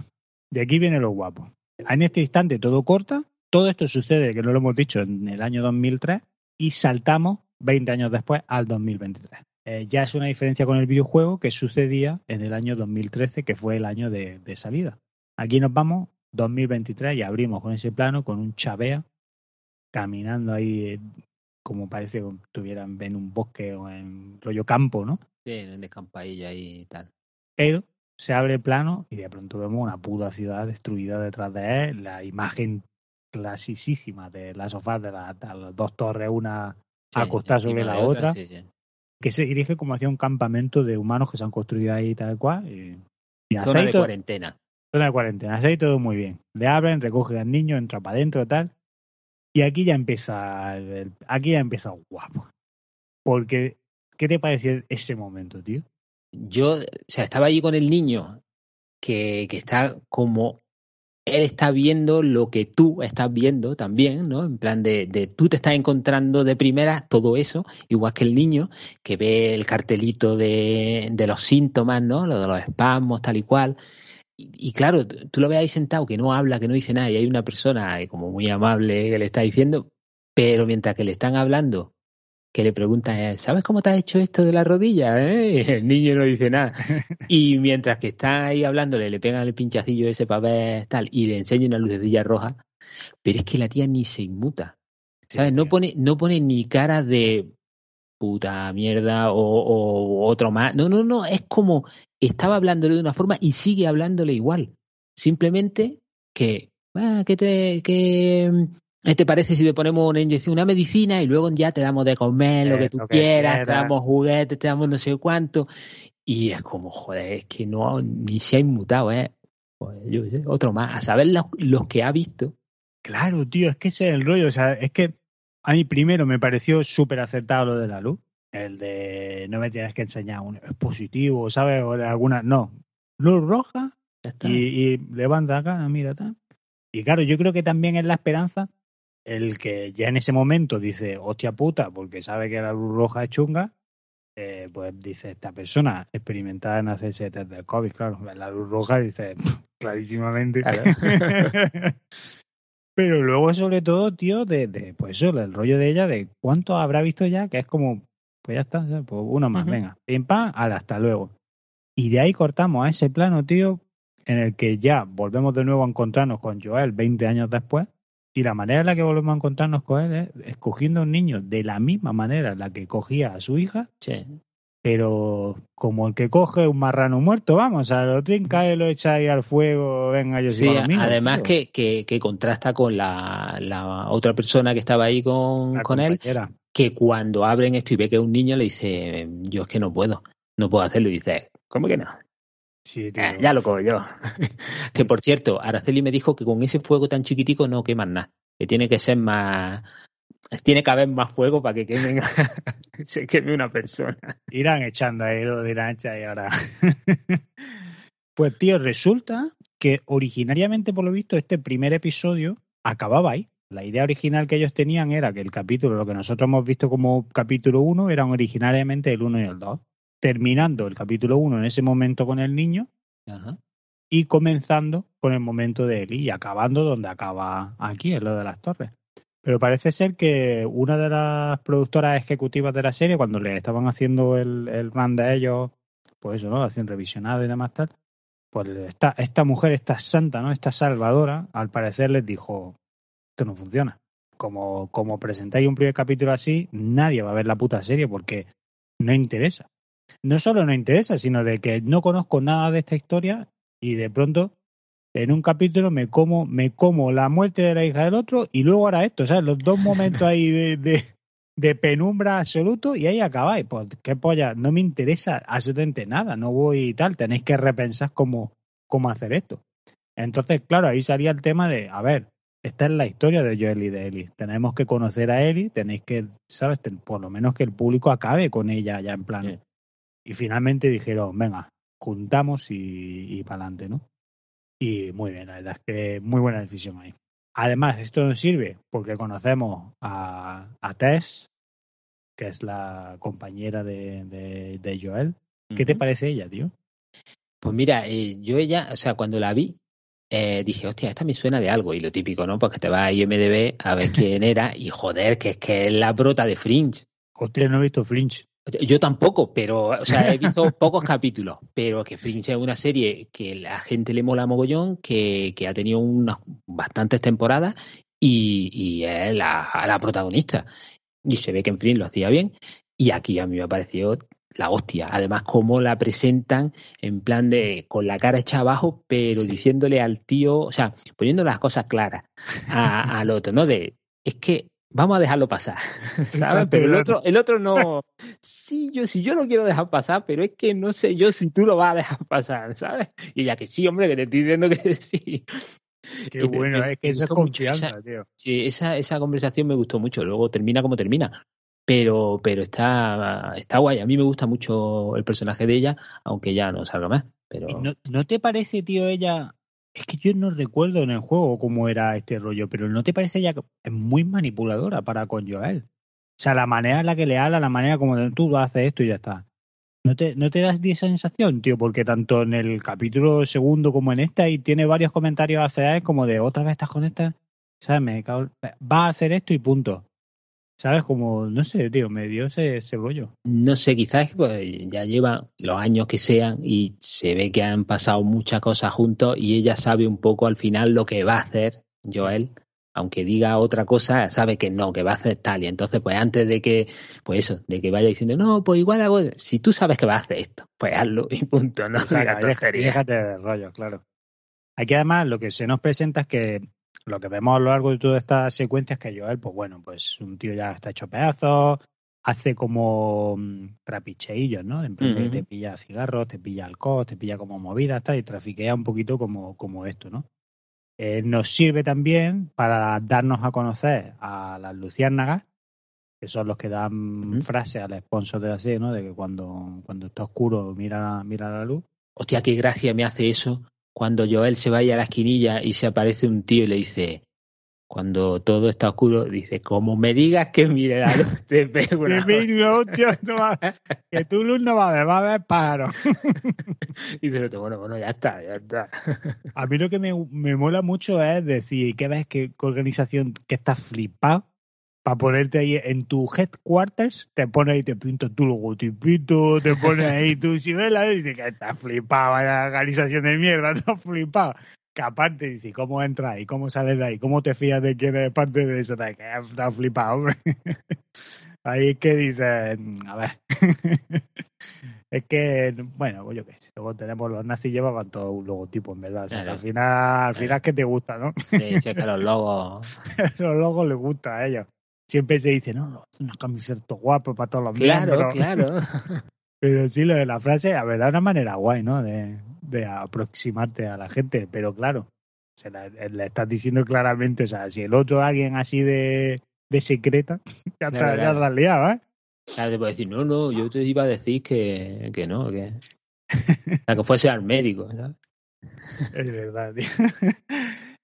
De aquí viene lo guapo. En este instante todo corta. Todo esto sucede, que no lo hemos dicho, en el año 2003 y saltamos 20 años después al 2023. Eh, ya es una diferencia con el videojuego que sucedía en el año 2013, que fue el año de, de salida. Aquí nos vamos 2023 y abrimos con ese plano con un chavea caminando ahí eh, como parece que estuvieran en un bosque o en rollo campo, ¿no? Sí, en el descampadillo ahí y tal. Pero se abre el plano y de pronto vemos una puta ciudad destruida detrás de él, la imagen clasicísima de las sofás de, la- de las dos torres, una Sí, acostada sobre la otra, sí, sí. Que se dirige como hacia un campamento de humanos que se han construido ahí tal cual. Y, y hasta Zona ahí de todo- cuarentena. zona de cuarentena, hasta ahí todo muy bien. Le abren, recogen al niño, entra para adentro tal. Y aquí ya empieza, el- el- aquí ya empieza guapo. Porque, ¿qué te pareció ese momento, tío? Yo, o sea, estaba allí con el niño que, que está como él está viendo lo que tú estás viendo también, ¿no? En plan de, tú te estás encontrando de primera todo eso, igual que el niño que ve el cartelito de, de los síntomas, ¿no? Lo de los espasmos, tal y cual. Y, y claro, tú lo ves ahí sentado que no habla, que no dice nada, y hay una persona como muy amable que le está diciendo, pero mientras que le están hablando, que le preguntan, eh, ¿sabes cómo te has hecho esto de la rodilla? eh? Y <laughs> el niño no dice nada. <laughs> Y mientras que está ahí hablándole, le pegan el pinchacillo ese para ver tal, y le enseña una lucecilla roja, pero es que la tía ni se inmuta. ¿Sabes? No pone, no pone ni cara de puta mierda o, o otro más. No, no, no. Es como estaba hablándole de una forma y sigue hablándole igual. Simplemente que, ah, ¿qué te, qué, eh, te parece si te ponemos una inyección, una medicina y luego ya te damos de comer lo Eh, que tú lo que quieras, te damos juguetes, te damos no sé cuánto? Y es como, joder, es que no, ni se ha inmutado, ¿eh? Pues yo qué sé, otro más. A saber los, los que ha visto. Claro, tío, es que ese es el rollo. O sea, es que a mí primero me pareció súper acertado lo de la luz. El de no me tienes que enseñar un dispositivo, ¿sabes? O alguna. No. Luz roja y, y levanta acá, mira, tal. Y claro, yo creo que también es la esperanza el que ya en ese momento dice, hostia puta, porque sabe que la luz roja es chunga, eh, pues dice, esta persona experimentada en hacerse test del COVID, claro, la luz roja dice, <laughs> clarísimamente. Claro. <laughs> Pero luego, sobre todo, tío, de, de pues eso, el rollo de ella, de cuánto habrá visto ya, que es como, pues ya está, pues uno más, venga, pim pam, ala, hasta luego. Y de ahí cortamos a ese plano, tío, en el que ya volvemos de nuevo a encontrarnos con Joel 20 años después. Y la manera en la que volvemos a encontrarnos con él es escogiendo a un niño de la misma manera en la que cogía a su hija Sí. pero como el que coge un marrano muerto, vamos, a lo trinca y lo echa ahí al fuego, venga, yo sí, además que, que, contrasta con la, la, otra persona que estaba ahí con, con él, que cuando abren esto y ve que es un niño, le dice, yo es que no puedo, no puedo hacerlo, y dice, ¿cómo que no? Sí, eh, ya lo cojo yo. <laughs> que por cierto, Araceli me dijo que con ese fuego tan chiquitico no queman nada, que tiene que ser más, tiene que haber más fuego para que quemen, <laughs> se queme una persona. Irán echando ahí lo dirán y ahora. <laughs> pues tío, resulta que originariamente, por lo visto, este primer episodio acababa ahí. La idea original que ellos tenían era que el capítulo, lo que nosotros hemos visto como capítulo 1, eran originariamente el 1 y el 2. Terminando el capítulo 1 en ese momento con el niño y comenzando con el momento de Eli y acabando donde acaba aquí, en lo de las torres. Pero parece ser que una de las productoras ejecutivas de la serie, cuando le estaban haciendo el, el run de ellos, pues eso, ¿no? Hacen revisionado y demás tal, pues esta, esta mujer, esta santa, ¿no? Esta salvadora, al parecer les dijo, esto no funciona. Como, como presentáis un primer capítulo así, nadie va a ver la puta serie porque no interesa. No solo no interesa, sino de que no conozco nada de esta historia y de pronto en un capítulo me como, me como la muerte de la hija del otro y luego ahora esto, ¿sabes? Los dos momentos ahí de, de, penumbra absoluto y ahí acabáis. Pues qué polla, no me interesa absolutamente nada, no voy y tal, tenéis que repensar cómo, cómo hacer esto. Entonces, claro, ahí salía el tema de, a ver, esta es la historia de Joel y de. Tenemos que conocer a Ellie, tenéis que, ¿sabes? Por lo menos que el público acabe con ella ya en plan. Y finalmente dijeron, venga, juntamos y, y para adelante, ¿no? Y muy bien, la verdad es que muy buena decisión ahí. Además, esto nos sirve porque conocemos a, a Tess, que es la compañera de, de, Joel. ¿Qué te parece ella, tío? Pues mira, eh, yo ella, o sea, cuando la vi, eh, dije, hostia, esta me suena de algo. Y lo típico, ¿no? Pues que te vas a IMDB a ver quién era. Y joder, que es que es la brota de Fringe. Hostia, no he visto Fringe. Yo tampoco, pero, o sea, he visto <laughs> pocos capítulos, pero que Fringe es una serie que la gente le mola mogollón, que, que ha tenido unas bastantes temporadas y, y es la, la, protagonista. Y se ve que en Fringe lo hacía bien. Y aquí a mí me ha parecido la hostia. Además, cómo la presentan en plan de con la cara hecha abajo, pero diciéndole al tío, o sea, poniendo las cosas claras al otro, ¿no? De, es que vamos a dejarlo pasar, <laughs> ¿sabes? Pero el otro, el otro no, sí, yo sí, yo lo quiero dejar pasar, pero es que no sé yo si tú lo vas a dejar pasar, ¿sabes? Y ya que sí, hombre, que te estoy diciendo que <laughs> sí. Qué bueno, es que esa es confianza, tío. Sí, esa, esa conversación me gustó mucho, luego termina como termina. Pero, pero está, está guay. A mí me gusta mucho el personaje de ella, aunque ya no salga más. Pero... ¿No, ¿No te parece, tío, ella es que yo no recuerdo en el juego cómo era este rollo, pero ¿no te parece ya que es muy manipuladora para con Joel? O sea, la manera en la que le habla, la manera como de, tú haces esto y ya está. ¿No te, ¿No te das esa sensación, tío? Porque tanto en el capítulo segundo como en esta, y tiene varios comentarios hacia él como de otra vez estás con esta, ¿sabes? Me va a hacer esto y punto. ¿Sabes? Como, no sé, tío, me dio ese, ese. No sé, quizás pues, ya lleva los años que sean y se ve que han pasado muchas cosas juntos y ella sabe un poco al final lo que va a hacer Joel. Aunque diga otra cosa, sabe que no, que va a hacer tal. Y entonces, pues antes de que, pues eso, de que vaya diciendo, no, pues igual hago, si tú sabes que va a hacer esto, pues hazlo y punto, no Déjate de rollo, claro. Aquí además lo que se nos presenta es que lo que vemos a lo largo de toda esta secuencia es que Joel, pues bueno, pues un tío ya está hecho pedazos, hace como mm, trapicheillos, ¿no? En plan te pilla cigarros, te pilla alcohol, te pilla como movidas, y trafiquea un poquito como, como esto, ¿no? Eh, nos sirve también para darnos a conocer a las luciérnagas, que son los que dan frase al sponsor de la serie, ¿no? De que cuando, cuando está oscuro mira, mira la luz. Hostia, qué gracia me hace eso cuando Joel se vaya a la esquinilla y se aparece un tío y le dice, cuando todo está oscuro, dice, como me digas que mire la luz, te <laughs> pego una <laughs> que tu luz no va a ver, va a ver pájaro. <laughs> y dice, bueno, bueno, ya está, ya está. a mí lo que me, me mola mucho es decir, ¿qué ves que organización que está flipado? Para ponerte ahí en tu headquarters, te pone ahí, te pinta tu logotipito, te pone ahí tu chivela y dice que está flipado, vaya organización de mierda, <laughs> está flipado. Que aparte dice, ¿cómo entras y cómo sales de ahí? ¿Cómo te fías de que eres parte de eso? Que está flipado, hombre. <laughs> Ahí que dice, a ver. <laughs> Es que, bueno, pues yo qué sé. Luego tenemos los nazis llevaban todo un logotipo, en verdad. O sea, que al final, al final es que te gusta, ¿no? Sí, sí, es que los logos. los logos les gusta a ellos. Siempre se dice, no, no, una camiseta guapa para todos los Claro, <laughs> claro. Pero sí, lo de la frase, a verdad, es una manera guay, ¿no? De, de aproximarte a la gente. Pero claro, se la- le estás diciendo claramente, o sea, si el otro es alguien así de, de secreta, <laughs> ya, Claro, está, ya claro. la ¿eh? Claro, te puedo decir, no, no, yo te iba a decir que, que no, que. <laughs> O sea, que fuese al médico, ¿sabes? Es verdad, tío.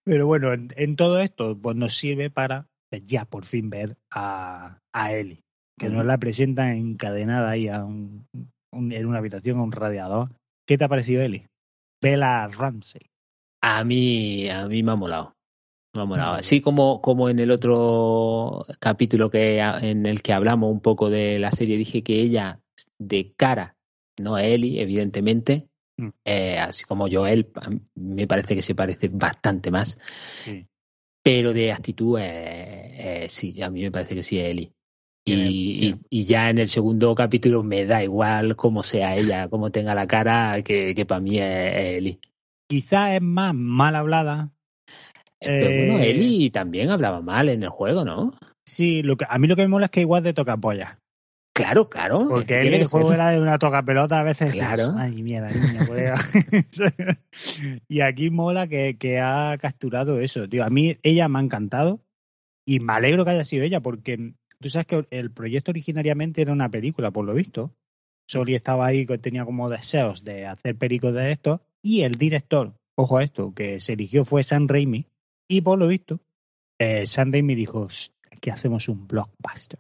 Pero bueno, en, en todo esto, pues nos sirve para ya por fin ver a, a Ellie, que nos Ujú. la presentan encadenada ahí a un, un- en una habitación a un radiador. ¿Qué te ha parecido Ellie? Bella Ramsey. A mí, a mí me ha molado. Me ha molado. Así como, como en el otro capítulo que en el que hablamos un poco de la serie, dije que ella de cara, no a Ellie, evidentemente, Mm. eh, así como Joel, me parece que se parece bastante más, Sí. pero de actitud, eh, eh, sí, a mí me parece que sí es Ellie. Y, y- y ya en el segundo capítulo me da igual cómo sea ella, cómo tenga la cara, que, que para mí es, es Ellie. Quizás es más mal hablada. Pero bueno, Eh, Ellie también hablaba mal en el juego, ¿no? Sí, lo que, a mí lo que me mola es que igual de toca polla. Claro, claro. Porque que él el juego era de una toca pelota a veces. Claro. <laughs> Ay, mierda, niña, colega. <laughs> y aquí mola que, que ha capturado eso, tío. A mí ella me ha encantado y me alegro que haya sido ella porque tú sabes que el proyecto originariamente era una película, por lo visto. Sony estaba ahí, que tenía como deseos de hacer pericos de esto y el director, ojo a esto, que se eligió fue Sam Raimi y por lo visto eh, Sam Raimi dijo que hacemos un blockbuster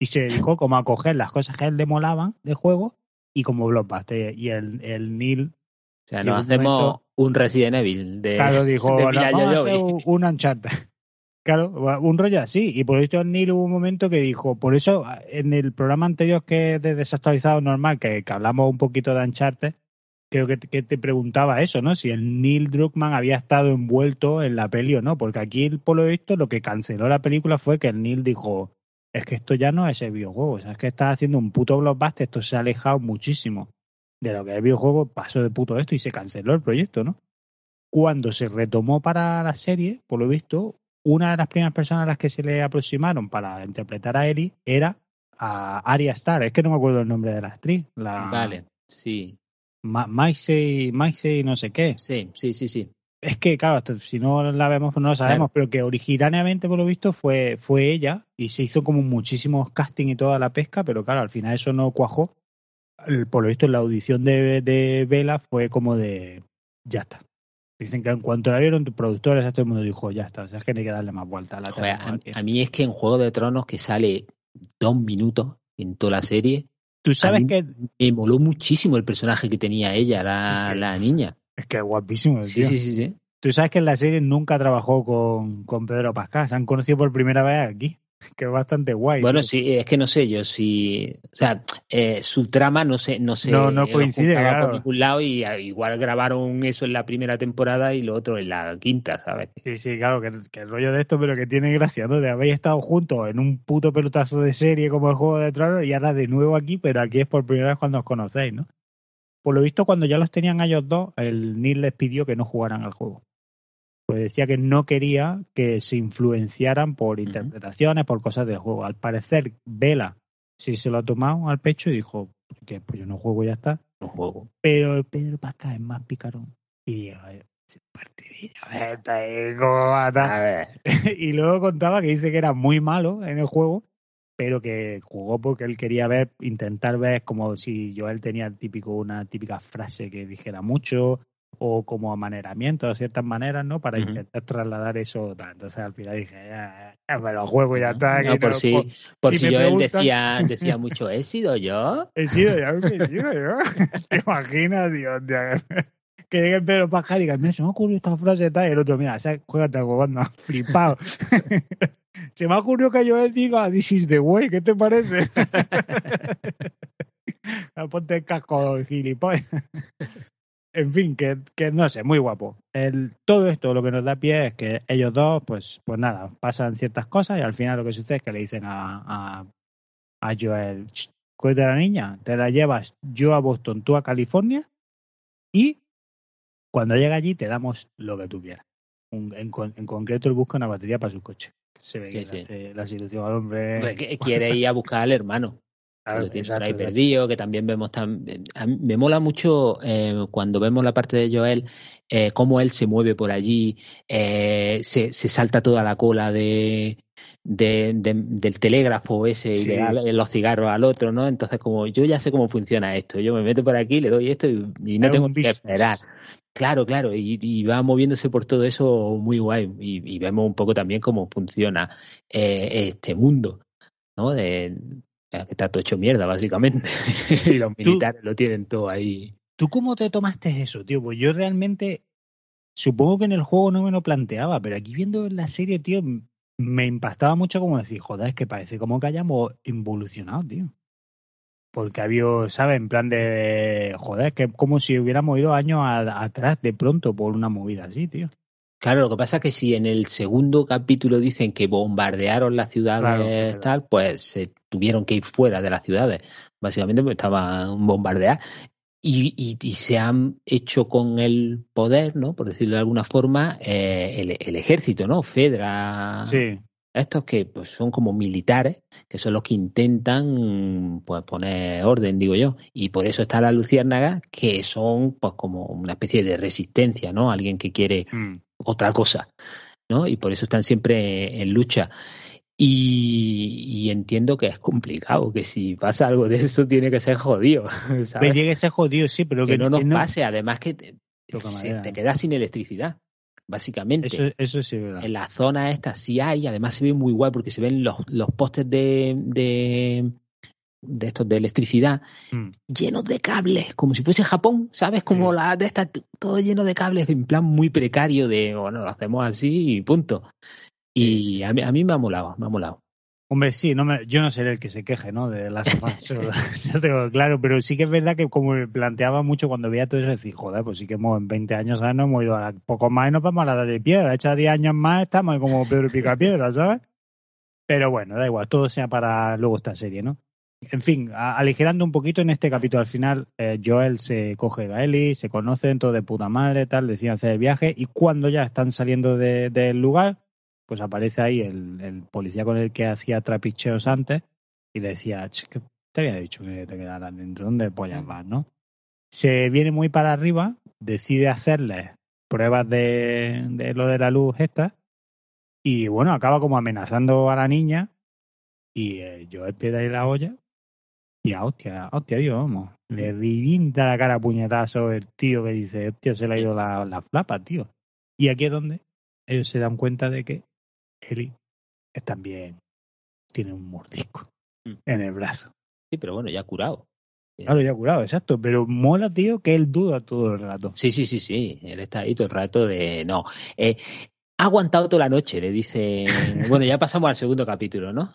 y se dedicó como a coger las cosas que a él le molaban de juego y como blockbuster. Y el, el Neil, O sea, nos hacemos momento- un Resident Evil de, claro, dijo, <laughs> de "No, Mila vamos a hacer Jovovich". un, un Uncharted. Claro, un rollo así. Y por eso Neil hubo un momento que dijo, por eso en el programa anterior que es de desactualizado normal, que, que hablamos un poquito de Uncharted, creo que, que te preguntaba eso, ¿no? Si el Neil Druckmann había estado envuelto en la peli o no, porque aquí, por lo visto, lo que canceló la película fue que el Neil dijo, es que esto ya no es el videojuego, o sea, es que estás haciendo un puto blockbuster, esto se ha alejado muchísimo de lo que es el videojuego, pasó de puto esto y se canceló el proyecto, ¿no? Cuando se retomó para la serie, por lo visto, una de las primeras personas a las que se le aproximaron para interpretar a Ellie era a Arya Starr, es que no me acuerdo el nombre de la actriz, la Vale, sí, Ma Maisei, Maisei no sé qué. sí, sí, sí, sí. Es que, claro, si no la vemos, pues no lo sabemos, pero que originariamente, por lo visto, fue, fue ella y se hizo como muchísimos casting y toda la pesca, pero claro, al final eso no cuajó. Por lo visto, la audición de, de Vela fue como de, ya está. Dicen que en cuanto la vieron productores, todo el mundo dijo, ya está, o sea, es que no hay que darle más vuelta a la Joder, a, aquí". a mí es que en Juego de Tronos, que sale dos minutos en toda la serie, Tú sabes mí- que me moló muchísimo el personaje que tenía ella, la, Sí. la niña. es que es guapísimo, Sí, tío. sí, sí, sí. Tú sabes que en la serie nunca trabajó con, con Pedro Pascal, se han conocido por primera vez aquí, <laughs> que es bastante guay. Bueno, sí, es que no sé yo si, o sea, eh, su trama no sé, no sé, No, no coincide, claro. por ningún lado y ah, igual grabaron eso en la primera temporada y lo otro en la quinta, ¿sabes? Sí, sí, claro, que, que el rollo de esto, pero que tiene gracia, ¿no? De habéis estado juntos en un puto pelotazo de serie como el Juego de Tronos y ahora de nuevo aquí, pero aquí es por primera vez cuando os conocéis, ¿no? Por lo visto, cuando ya los tenían a ellos dos, el Neil les pidió que no jugaran al juego. Pues decía que no quería que se influenciaran por interpretaciones, por cosas del juego. Al parecer, Vela sí se lo ha tomado al pecho y dijo que pues yo no juego ya está. Un juego. Pero el Pedro Pascal es más picarón. Y <laughs> y luego contaba que dice que era muy malo en el juego, pero que jugó porque él quería ver, intentar ver como si Joel tenía típico, una típica frase que dijera mucho, o como amaneramiento de ciertas maneras, ¿no? Para intentar trasladar eso. Entonces al final dije, ya, ya me lo juego y ya está. No, por no- si, por- por si yo él decía, <laughs> decía mucho, ¿he sido yo? <laughs> He sido ya un señor, ¿no? ¿Te imaginas, Dios? <laughs> Que llegue el Pedro Pascal y diga, mira, se me ha ocurrido esta frase tal, y el otro, mira, juégate cuando has flipado. se me ha ocurrido que yo él diga, this is the way, ¿qué te parece? Ponte el casco, gilipollas. En fin, que, que no sé, muy guapo. El, todo esto lo que nos da pie es que ellos dos, pues, pues nada, pasan ciertas cosas y al final lo que sucede es que le dicen a, a, a Joel, "Ch, Coge a la niña, te la llevas yo a Boston, tú a California y cuando llega allí te damos lo que tú quieras. Un- en, con- en concreto, él busca una batería para su coche. Se ve Sí, que sí. hace la situación al hombre. Quiere ir a buscar al hermano. Claro, lo tiene por exacto, ahí exacto. perdido, que también vemos tan, me mola mucho eh, cuando vemos la parte de Joel, eh, cómo él se mueve por allí, eh, se, se salta toda la cola de, de- de- del telégrafo ese y le da los cigarros al otro, ¿no? Entonces como yo ya sé cómo funciona esto, yo me meto por aquí, le doy esto y, y no tengo que esperar. Claro, claro, y, y va moviéndose por todo eso muy guay. Y, y vemos un poco también cómo funciona este mundo, ¿no? De, que está todo hecho mierda, básicamente. <laughs> y los militares lo tienen todo ahí. ¿Tú cómo te tomaste eso, tío? Pues yo realmente supongo que en el juego no me lo planteaba, pero aquí viendo la serie, tío, me impactaba mucho como decir, joder, es que parece como que hayamos evolucionado, tío. Porque había, ¿sabes? En plan de, joder, es que como si hubiéramos ido años a- atrás de pronto por una movida así, tío. Claro, lo que pasa es que si en el segundo capítulo dicen que bombardearon las ciudades Claro, tal, pues se tuvieron que ir fuera de las ciudades. Básicamente pues estaban bombardeadas. Y, y, y se han hecho con el poder, ¿no? Por decirlo de alguna forma, eh, el, el ejército, ¿no? Fedra, Sí, estos que pues son como militares, que son los que intentan pues poner orden, digo yo. Y por eso está la luciérnaga, que son pues como una especie de resistencia, ¿no? Alguien que quiere Mm. Otra cosa, ¿no? Y por eso están siempre en lucha. Y, y entiendo que es complicado, que si pasa algo de eso tiene que ser jodido, <laughs> ¿sabes? tiene que ser jodido, sí, pero Que que, no nos que pase, además que te, quedas sin electricidad, básicamente. Eso, eso sí es verdad. En la zona esta sí hay, además se ve muy guay porque se ven los, los postes de, de, de estos de electricidad Mm. llenos de cables, como si fuese Japón, ¿sabes? Como Sí. la de estas, todo lleno de cables, en plan muy precario de, bueno, lo hacemos así y punto. Y A, mí, a mí me ha molado, me ha molado. Hombre, sí, no me, yo no seré el que se queje, ¿no? De las <laughs> <laughs> ya tengo claro, pero sí que es verdad que como me planteaba mucho cuando veía todo eso, decir, joder, pues sí que hemos, en 20 años, ¿sabes? No hemos ido a la- poco más y nos vamos a la edad de piedra. Echa 10 años más, estamos como Pedro y Picapiedra, ¿sabes? Pero bueno, da igual, todo sea para luego esta serie, ¿no? En fin, a- aligerando un poquito en este capítulo al final, eh, Joel se coge a Ellie, se conocen, todo de puta madre, tal, deciden hacer el viaje y cuando ya están saliendo de- del lugar, pues aparece ahí el, el policía con el que hacía trapicheos antes y le decía, "Ch, que te había dicho que te quedaras dentro, ¿dónde pollas vas, no? Se viene muy para arriba, decide hacerle pruebas de, de lo de la luz esta y bueno, acaba como amenazando a la niña y eh, Joel pierde ahí la olla y a hostia, hostia, Dios, vamos. Le revienta la cara a puñetazo el tío que dice, hostia, se le ha ido la, la flapa, tío. Y aquí es donde ellos se dan cuenta de que Eli también tiene un mordisco Mm. en el brazo. Sí, pero bueno, ya curado. Claro, ya curado, exacto. Pero mola, tío, que él duda todo el rato. Sí, sí, sí, sí. Él está ahí todo el rato de. No. Eh, ha aguantado toda la noche, le dice. <laughs> Bueno, ya pasamos al segundo capítulo, ¿no?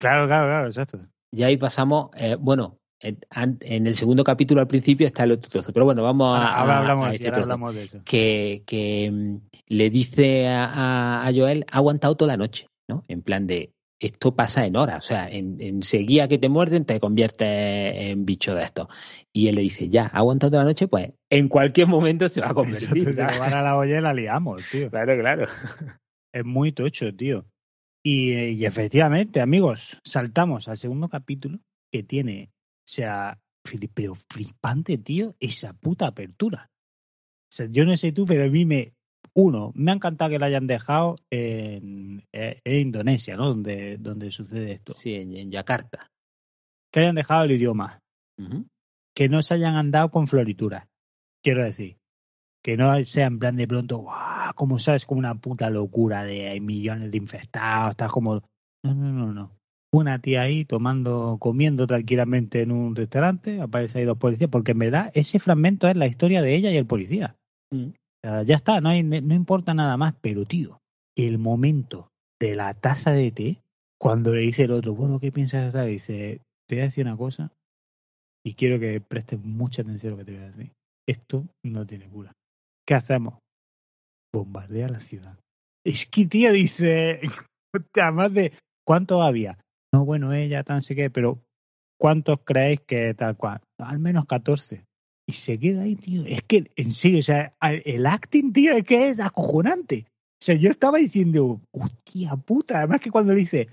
Claro, claro, claro, exacto. Ya ahí pasamos. eh, bueno, en, en el segundo capítulo al principio está el otro trozo. Pero bueno, vamos a. Ahora, hablamos, a este ahora trozo. hablamos de eso. que, que mm, le dice a, a- Joel, ha aguantado toda la noche, ¿no? En plan de, esto pasa en horas, o sea, en, enseguida que te muerden te conviertes en bicho de esto. Y él le dice, ya, ha aguantado toda la noche, pues en cualquier momento se va a <laughs> convertir. Se la olla y la liamos, tío. <laughs> Claro, claro. Es muy tocho, tío. Y, y efectivamente, amigos, saltamos al segundo capítulo que tiene, o sea, pero flipante, tío, esa puta apertura. O sea, yo no sé tú, pero a mí me. Uno, me ha encantado que la hayan dejado en, eh, en Indonesia, ¿no? Donde, donde sucede esto. Sí, en, en Yakarta. Que hayan dejado el idioma. Que no se hayan andado con florituras. Quiero decir, que no sea en plan de pronto. Como sabes, como una puta locura de hay millones de infectados, estás como. No, no, no, no. Una tía ahí tomando, comiendo tranquilamente en un restaurante, aparece ahí dos policías, porque en verdad ese fragmento es la historia de ella y el policía. Mm. O sea, ya está, no, hay, no importa nada más, pero tío, el momento de la taza de té, cuando le dice el otro, bueno, ¿qué piensas de esta? Dice, te voy a decir una cosa y quiero que prestes mucha atención a lo que te voy a decir. Esto no tiene cura. ¿Qué hacemos? Bombardea la ciudad. Es que, tío, dice, <laughs> hostia, más de, ¿cuánto había? No, bueno, ella, tan sé qué, pero ¿cuántos creéis que tal cual? Al menos 14. Y se queda ahí, tío. Es que, en serio, o sea, el acting, tío, es que es acojonante. O sea, yo estaba diciendo, hostia puta. Además que cuando le dice,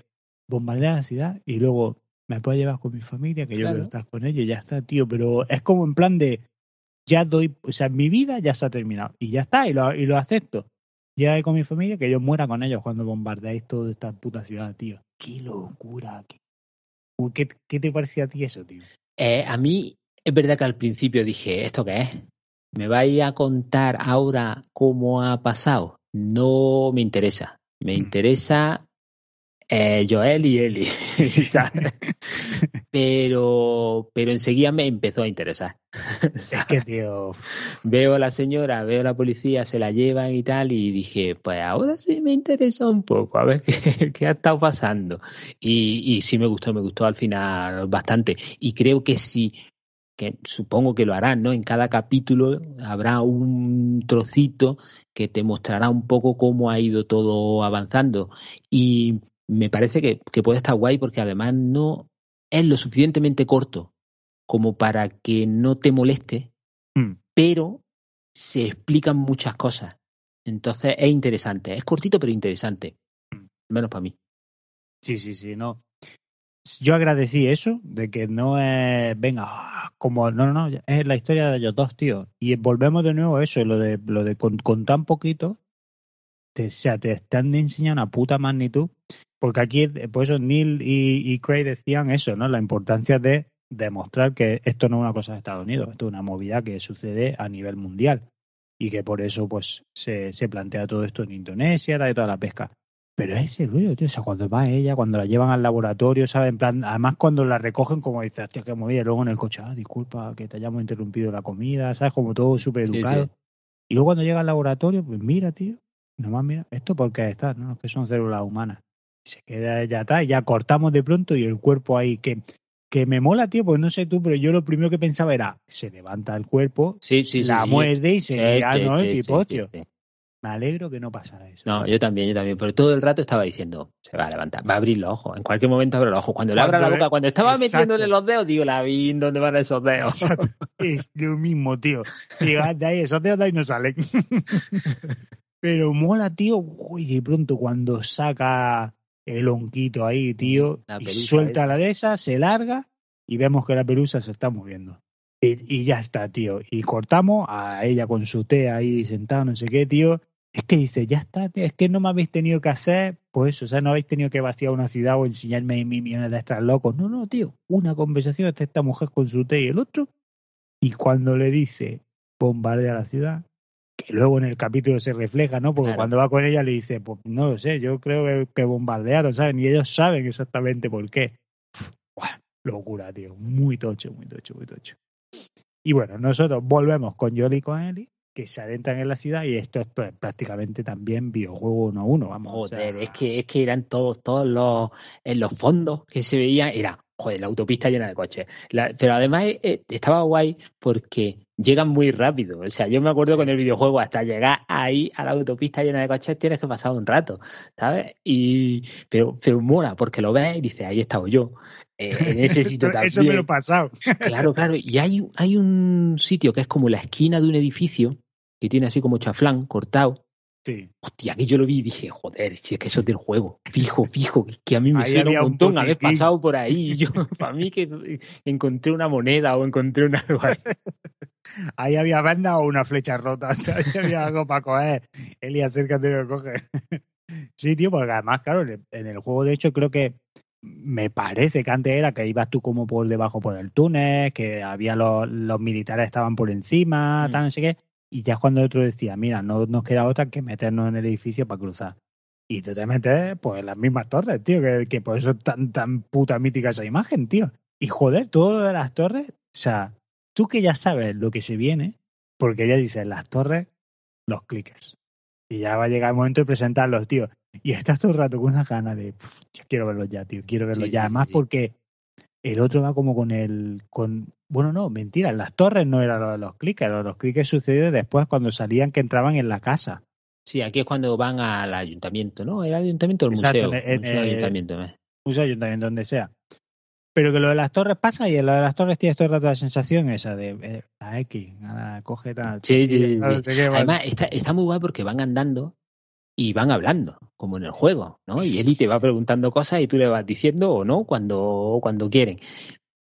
bombardea la ciudad y luego me puedo llevar con mi familia, que yo quiero estar con ellos, ya está, tío. Pero es como en plan de, ya doy, o sea, mi vida ya se ha terminado. Y ya está, y lo, y lo acepto. Ya con mi familia, que yo muera con ellos cuando bombardeáis toda esta puta ciudad, tío. Qué locura. ¿Qué, qué te parecía a ti eso, tío? Eh, a mí es verdad que al principio dije, ¿esto qué es? ¿Me vais a contar ahora cómo ha pasado? No me interesa. Me mm. interesa eh, Joel y Eli. <laughs> pero, pero enseguida me empezó a interesar. es que, tío. Veo a la señora, veo a la policía, se la llevan y tal, y dije, pues ahora sí me interesa un poco, a ver <laughs> qué, qué ha estado pasando. Y, y sí me gustó, me gustó al final bastante. Y creo que si que supongo que lo harán, ¿no? En cada capítulo habrá un trocito que te mostrará un poco cómo ha ido todo avanzando. Y me parece que, puede estar guay porque además no es lo suficientemente corto como para que no te moleste, hmm. pero se explican muchas cosas. Entonces es interesante. Es cortito pero interesante. Hmm. Menos para mí. Sí, sí, sí, no yo agradecí eso, de que no es, venga, como, no, no, no, es la historia de ellos dos, tío. Y volvemos de nuevo a eso, lo de, lo de con, tan poquito, te, o sea, te están enseñando una puta magnitud, porque aquí, por eso Neil y, y Craig decían eso, ¿no? La importancia de demostrar que esto no es una cosa de Estados Unidos, esto es una movida que sucede a nivel mundial y que por eso pues se, se plantea todo esto en Indonesia, de toda la pesca. Pero es ese ruido, tío. O sea, cuando va ella, cuando la llevan al laboratorio, ¿sabes? En plan, además cuando la recogen, como dice, hostia, qué movida. Luego en el coche, ah, disculpa que te hayamos interrumpido la comida, ¿sabes? Como todo súper educado. Y luego cuando llega al laboratorio, pues mira, tío. Nomás mira, esto porque está, ¿no? Que son células humanas. Se queda ya está, ya cortamos de pronto y el cuerpo ahí que que me mola, tío, pues no sé tú, pero yo lo primero que pensaba era, se levanta el cuerpo, sí, sí, la muerde y se ya no el tío. Me alegro que no pasara eso. No, yo también, yo también. Pero todo el rato estaba diciendo, se va a levantar, va a abrir los ojos. En cualquier momento abre los ojos. Cuando, le abra la boca, cuando estaba metiéndole los dedos, digo, la vi, ¿dónde van esos dedos? Es lo mismo, tío. Digo, de ahí, esos dedos de ahí no salen. <laughs> Pero mola, tío. Uy, de pronto cuando saca el honquito ahí, tío, y suelta la de esa, se larga y vemos que la pelusa se está moviendo. Y, ya está, tío. Y cortamos a ella con su té ahí sentada, no sé qué, tío. Es que dice, ya está, tío, es que no me habéis tenido que hacer, pues eso, o sea, no habéis tenido que vaciar una ciudad o enseñarme mil millones de extras locos. No, no, tío, una conversación está esta mujer con su té y el otro. Y cuando le dice, bombardea la ciudad, luego en el capítulo se refleja, ¿no? Porque cuando va con ella le dice, pues no lo sé, yo creo que, que bombardearon, ¿saben? Y ellos saben exactamente por qué. locura, tío. Muy tocho, muy tocho, muy tocho. Y bueno, nosotros volvemos con Yoli y con Eli, que se adentran en la ciudad y esto es pues, prácticamente también videojuego uno a uno. Vamos, joder, es, que, es que eran todos, todos los, en los fondos que se veían, era, joder, la autopista llena de coches. pero además eh, estaba guay porque llegan muy rápido. O sea, yo me acuerdo con el videojuego, hasta llegar ahí a la autopista llena de coches tienes que pasar un rato, ¿sabes? Y, pero, pero mola, porque lo ves y dices, ahí he estado yo. Eh, en <laughs> ese sitio también. Eso me lo he pasado. <laughs> Claro, claro. Y hay, hay un sitio que es como la esquina de un edificio que tiene así como chaflán cortado. Sí. Hostia, que yo lo vi y dije, joder, si es que eso es del juego. Fijo, fijo, que a mí me suena un montón haber pasado por ahí. Yo, <laughs> para mí que encontré una moneda o encontré una <laughs> Ahí había banda o una flecha rota. O sea, ahí había algo para coger. Eli, acércate y lo coge. <laughs> Sí, tío, porque además, claro, en el juego, de hecho, creo que me parece que antes era que ibas tú como por debajo por el túnel, que había los, los militares estaban por encima, mm. tal, no sé qué. Y ya es cuando otro decía, mira, no nos queda otra que meternos en el edificio para cruzar. Y tú te metes, pues, en las mismas torres, tío, que, que por eso es tan, tan puta mítica esa imagen, tío. Y joder, todo lo de las torres, o sea, tú que ya sabes lo que se viene, porque ya dices, las torres, los clickers. Y ya va a llegar el momento de presentarlos, tío. Y estás todo el rato con una gana de, yo quiero verlo ya, tío, quiero verlo ya. Además porque el otro va como con el, con, bueno, no, mentira, las torres no eran los, clickers, los clickers suceden después cuando salían que entraban en la casa. Sí, aquí es cuando van al ayuntamiento, ¿no? El ayuntamiento o el museo. En, el ayuntamiento. Museo, ayuntamiento, donde sea. Pero que lo de las torres pasa y en lo de las torres tienes todo el rato la sensación esa de eh, la X, nada, coge tal. Sí, sí, sí. sí. Además, está, está muy guay porque van andando y van hablando, como en el juego, ¿no? Y Eli te va preguntando cosas y tú le vas diciendo o no cuando, cuando quieren.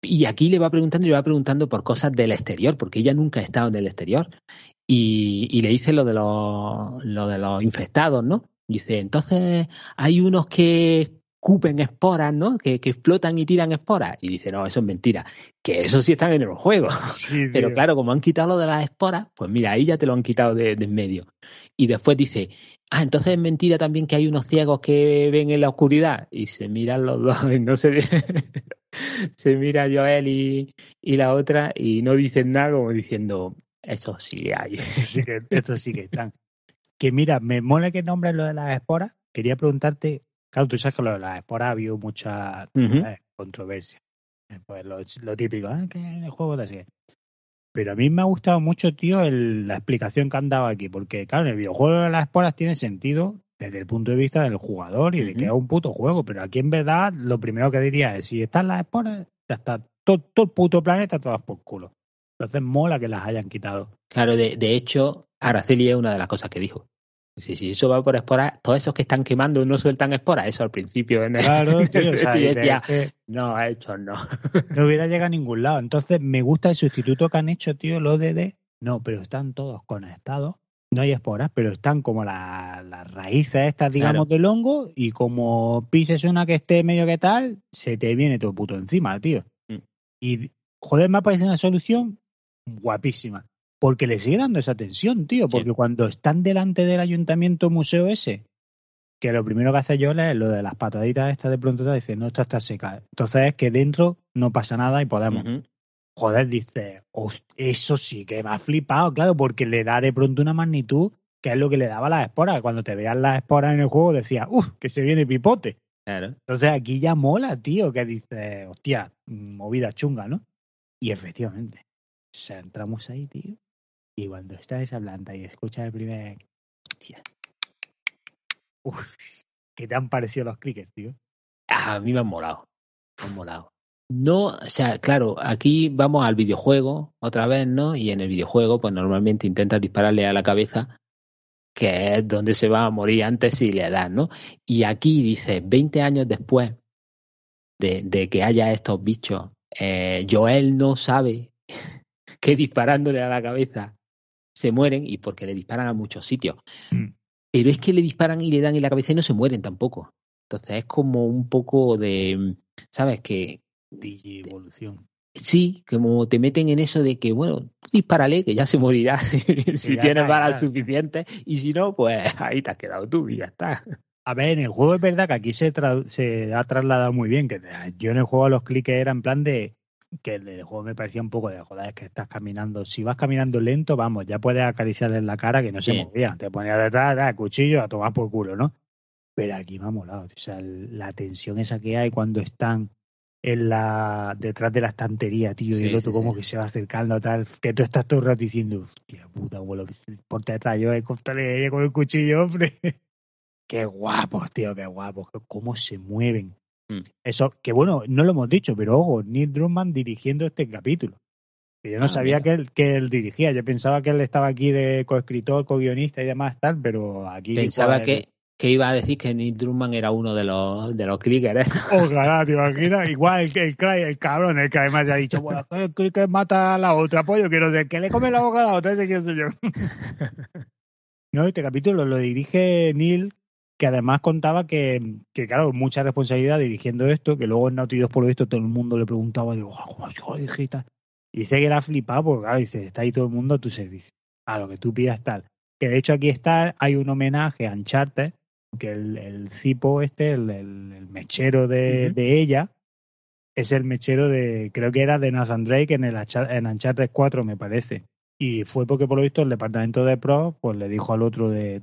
Y aquí le va preguntando y le va preguntando por cosas del exterior, porque ella nunca ha estado en el exterior. Y, y le dice lo de los, lo de los infectados, ¿no? Dice, entonces hay unos que cupen esporas, ¿no? Que, que explotan y tiran esporas. Y dice, no, eso es mentira. Que eso sí están en el juego. <laughs> Sí, <laughs> Pero claro, como han quitado lo de las esporas, pues mira, ahí ya te lo han quitado de, de en medio. Y después dice, ah, entonces es mentira también que hay unos ciegos que ven en la oscuridad. Y se miran los dos, y <laughs> no se, <laughs> se mira Joel y, y la otra y no dicen nada como diciendo, eso sí hay. Eso sí que, esto sí que están. Que mira, me mola que nombres lo de las esporas. Quería preguntarte, claro, tú sabes que lo de las esporas ha habido mucha eh, controversia. Eh, Pues lo, lo típico, ah, que en el juego te sigue. Pero a mí me ha gustado mucho, tío, el- la explicación que han dado aquí, porque claro, en el videojuego de las esporas tiene sentido desde el punto de vista del jugador y de que es un puto juego, pero aquí en verdad lo primero que diría es, si están las esporas, ya está, todo, todo el puto planeta todas por culo. Entonces mola que las hayan quitado. Claro, de, de hecho, Araceli es una de las cosas que dijo. Si, si eso va por esporas, todos esos que están quemando no sueltan esporas, eso al principio. En el- Claro, <laughs> tío, o sea, y dices, decía, es que no, estos no. <laughs> no hubiera llegado a ningún lado. Entonces me gusta el sustituto que han hecho, tío, lo de, de no, pero están todos conectados. No hay esporas, pero están como la- las raíces estas, digamos, Claro. del hongo, y como pises una que esté medio que tal, se te viene todo puto encima, tío. Mm. Y, joder, me ha parecido una solución guapísima. Porque le sigue dando esa tensión, tío. Porque cuando están delante del ayuntamiento museo ese, que lo primero que hace yo es lo de las pataditas estas de pronto te dice, no, esta está seca. Entonces es que dentro no pasa nada y podemos. Joder, dice, "Host- eso sí que me ha flipado, claro, porque le da de pronto una magnitud que es lo que le daba a las esporas. Cuando te vean las esporas en el juego decía, uff, que se viene pipote. Claro. Entonces aquí ya mola, tío, que dice, hostia, movida chunga, ¿no? Y efectivamente, o sea, entramos ahí, tío, y cuando está esa planta y escuchas el primer... Uf, ¿qué te han parecido los crickets, tío? Ah, A mí me han molado. Me han molado. No, o sea, claro, aquí vamos al videojuego otra vez, ¿no? Y en el videojuego, pues normalmente intentas dispararle a la cabeza, que es donde se va a morir antes si le das, ¿no? Y aquí dice, 20 años después de, de que haya estos bichos, eh, Joel no sabe <laughs> que disparándole a la cabeza se mueren y porque le disparan a muchos sitios. Mm. Pero es que le disparan y le dan en la cabeza y no se mueren tampoco. Entonces es como un poco de, ¿sabes? Que Digievolución. sí, como te meten en eso de que, bueno, dispárale, que ya se morirá <laughs> si, ya tienes balas suficientes y si no, pues ahí te has quedado tú y ya está. A ver, en el juego es verdad que aquí se, ha trasladado muy bien, que yo en el juego los clics eran en plan de que el juego me parecía un poco de joder, es que estás caminando, si vas caminando lento, vamos, ya puedes acariciarle en la cara que no se movía, te ponía detrás, ah, cuchillo a tomar por culo, ¿no? Pero aquí me ha molado, o sea, el- la tensión esa que hay cuando están en la detrás de la estantería, tío, y el otro sí, como que se va acercando tal, que tú estás todo el rato diciendo, hostia puta, abuelo, por detrás yo he ella con el cuchillo, hombre. <laughs> Qué guapos, tío, qué guapos. Cómo se mueven. Mm. Eso, que bueno, no lo hemos dicho, pero ojo, Neil Druckmann dirigiendo este capítulo. Que yo no Ah, sabía mira. que él, que él dirigía. Yo pensaba que él estaba aquí de coescritor, co-guionista y demás, tal, pero aquí. Pensaba pues, que, que iba a decir que Neil Druckmann era uno de los, de los clickers. ¿eh? Ojalá, te imaginas. Igual el, el, cray- el cabrón, el que además ya ha dicho, bueno, que, que- que mata a la otra, pues yo quiero ser, que le come la boca a la otra, ese quiero ser yo. <laughs> no, este capítulo lo dirige Neil, que además contaba que, que, claro, mucha responsabilidad dirigiendo esto, que luego en Naughty Dog, por lo visto, todo el mundo le preguntaba, digo, "Oh, ¿cómo lo dijiste? Y dice que era flipado, porque claro, dice, está ahí todo el mundo a tu servicio, a lo que tú pidas tal. Que de hecho aquí está, hay un homenaje a Uncharted, que el, el cipo este, el, el- el mechero de, ella, es el mechero de, creo que era de Nathan Drake en el en Uncharted 4, me parece. Y fue porque por lo visto el departamento de pro pues le dijo al otro de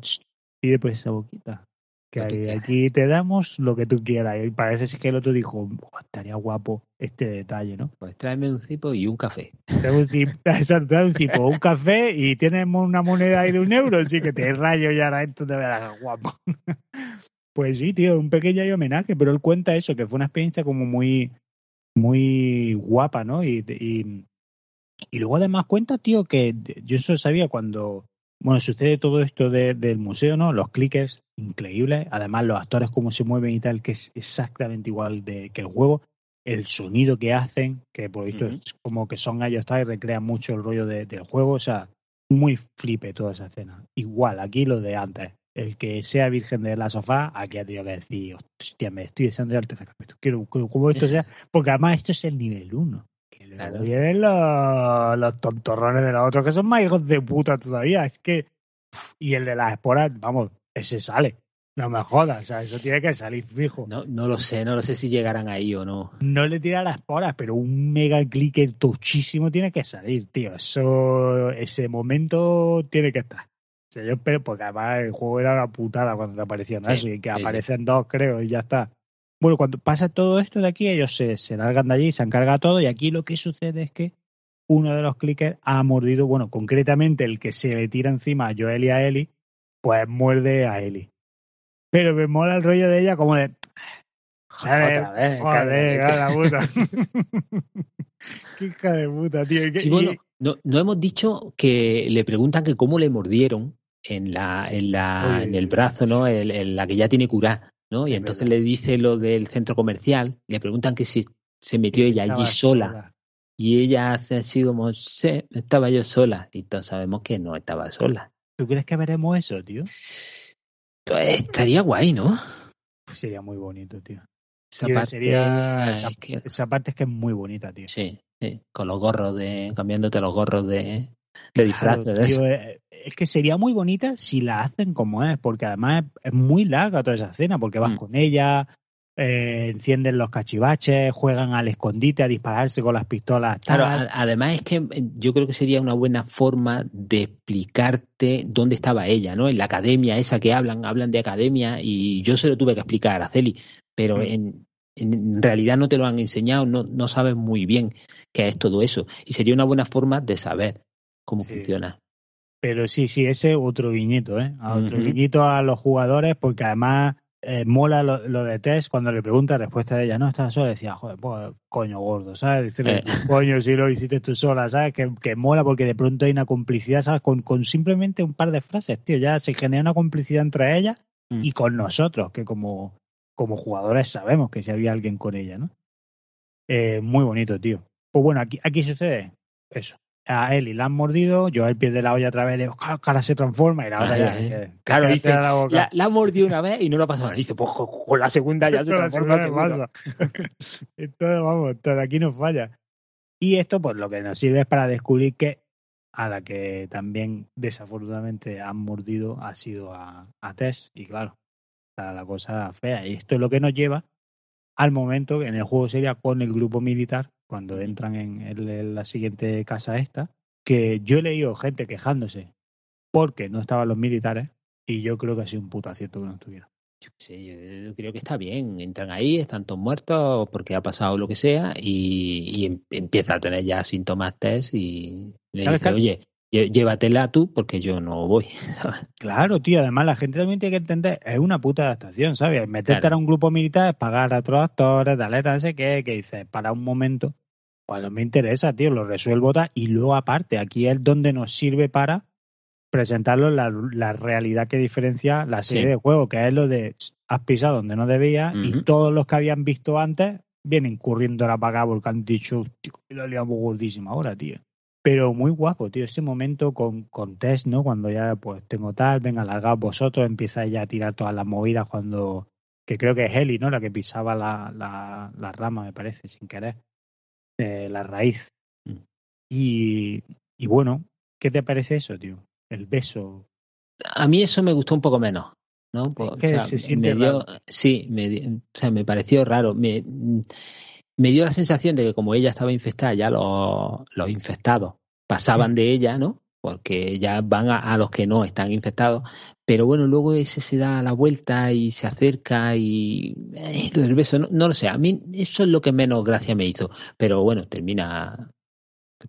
"Ch, pide pues esa boquita. Que ahí- quieras". aquí te damos lo que tú quieras. Y parece que el otro dijo, "Buah, estaría guapo este detalle, ¿no? Pues tráeme un cipo y un café. Da un <laughs> exacto, da un un café y tienes una moneda ahí de un euro, así que te rayo y ahora esto te voy a dar guapo. <laughs> Pues sí, tío, un pequeño homenaje, pero él cuenta eso, que fue una experiencia como muy, muy guapa, ¿no? Y, y, y luego además cuenta, tío, que yo eso sabía cuando, bueno, sucede todo esto de, del museo, ¿no? Los clickers, increíbles. Además, los actores cómo se mueven y tal, que es exactamente igual de, que el juego. El sonido que hacen, que por lo visto es como que son ellos, está y recrean mucho el rollo de, del juego. O sea, muy flipe toda esa escena. Igual, aquí lo de antes. El que sea virgen de la sofá, aquí ha tenido que decir, hostia, me estoy deseando de arte Quiero como esto sea, porque además esto es el nivel 1. Luego vienen los, los tontorrones de los otros, que son más hijos de puta todavía. Es que. Y el de las esporas, vamos, ese sale. No me jodas, o sea, eso tiene que salir fijo. No, no lo sé, no lo sé si llegarán ahí o no. No le tira las esporas, pero un mega clicker tochísimo tiene que salir, tío. Eso, ese momento tiene que estar. O sea, yo espero, porque además el juego era una putada cuando te aparecían eso, y que aparecen dos, creo, y ya está. Bueno, cuando pasa todo esto de aquí, ellos se, se largan de allí, se encarga todo, y aquí lo que sucede es que uno de los clickers ha mordido, bueno, concretamente el que se le tira encima a Joel y a Eli, pues muerde a Eli. Pero me mola el rollo de ella como de... Joder, otra vez, joder, la puta. <laughs> <laughs> Qué hija de puta, tío. Sí, bueno, no, no, hemos dicho que le preguntan que cómo le mordieron en la, en la, Oye, en el brazo, ¿no? En, en, la que ya tiene cura, ¿no? Y entonces le dice lo del centro comercial, le preguntan que si se metió ella allí sola. sola. Y ella hace así como, sí, estaba yo sola. Y todos sabemos que no estaba sola. ¿Tú crees que veremos eso, tío? Pues estaría guay, ¿no? Pues sería muy bonito, tío. Esa parte, sería, esa, es que, esa, parte es que es muy bonita, tío. Sí, sí. Con los gorros de. cambiándote los gorros de, de disfraz. Claro, de tío, es, es, que sería muy bonita si la hacen como es, porque además es, muy larga toda esa escena, porque vas mm. con ella, eh, encienden los cachivaches, juegan al escondite a dispararse con las pistolas. Tal. Claro, además es que eh, yo creo que sería una buena forma de explicarte dónde estaba ella, ¿no? En la academia esa que hablan, hablan de academia y yo se lo tuve que explicar a Araceli, pero mm. en, en, realidad no te lo han enseñado, no, no sabes muy bien qué es todo eso y sería una buena forma de saber cómo sí. funciona. Pero sí, sí, ese otro guiñito, ¿eh? A otro uh -huh. guiñito a los jugadores porque además eh, mola lo, lo, de Tess cuando le pregunta respuesta de ella, no estás sola, decía, joder, pues, coño gordo, ¿sabes? Decirle, eh. <laughs> coño, si lo hiciste tú sola, ¿sabes? Que, que, mola porque de pronto hay una complicidad, ¿sabes? Con, con, simplemente un par de frases, tío, ya se genera una complicidad entre ellas mm. y con nosotros, que como, como jugadores sabemos que si había alguien con ella, ¿no? Eh, muy bonito, tío. Pues bueno, aquí, aquí sucede eso a Eli la han mordido, Joel pierde la olla otra vez, de cara se transforma y la otra ya. <laughs> Eh, claro, dice, la, boca. la, la mordió una vez y no lo pasó nada. Dice, pues con la segunda ya se transforma. <laughs> Entonces, vamos, todo aquí no falla. Y esto, pues lo que nos sirve es para descubrir que a la que también desafortunadamente han mordido ha sido a, a Tess. Y claro, está la cosa fea. Y esto es lo que nos lleva al momento en el juego sería con el grupo militar cuando entran en, el, en, la siguiente casa esta, que yo he leído gente quejándose porque no estaban los militares y yo creo que ha sido un puto acierto que no estuvieran. Sí, yo creo que está bien. Entran ahí, están todos muertos porque ha pasado lo que sea y, y em, empieza a tener ya síntomas test y le dice, oye, llévatela tú porque yo no voy. ¿sabes? <laughs> Claro, tío, además la gente también tiene que entender, es una puta adaptación, ¿sabes? Meterte claro. a un grupo militar es pagar a otros actores, darle no sé qué, que dices, para un momento, pues no me interesa, tío, lo resuelvo y luego aparte, aquí es donde nos sirve para presentarlo la, la realidad que diferencia la serie sí. de juego, que es lo de has pisado donde no debías uh -huh. y todos los que habían visto antes vienen corriendo ahora para acá porque han dicho, tío, lo liamos gordísima ahora, tío pero muy guapo, tío, ese momento con, con Tess, ¿no? Cuando ya pues tengo tal, venga, alargaos vosotros, empieza ella a tirar todas las movidas cuando, que creo que es Eli, ¿no? La que pisaba la, la, la rama, me parece, sin querer, eh, la raíz. Mm. Y, y bueno, ¿qué te parece eso, tío? El beso. A mí eso me gustó un poco menos. ¿no? Pues, es que o sea, se siente me dio, Sí, me, o sea, me pareció raro. Me, me dio la sensación de que como ella estaba infectada, ya los, los infectados pasaban de ella, ¿no? Porque ya van a, los que no están infectados. Pero bueno, luego ese se da la vuelta y se acerca y eh, del beso, no, no, lo sé. A mí eso es lo que menos gracia me hizo. Pero bueno, termina,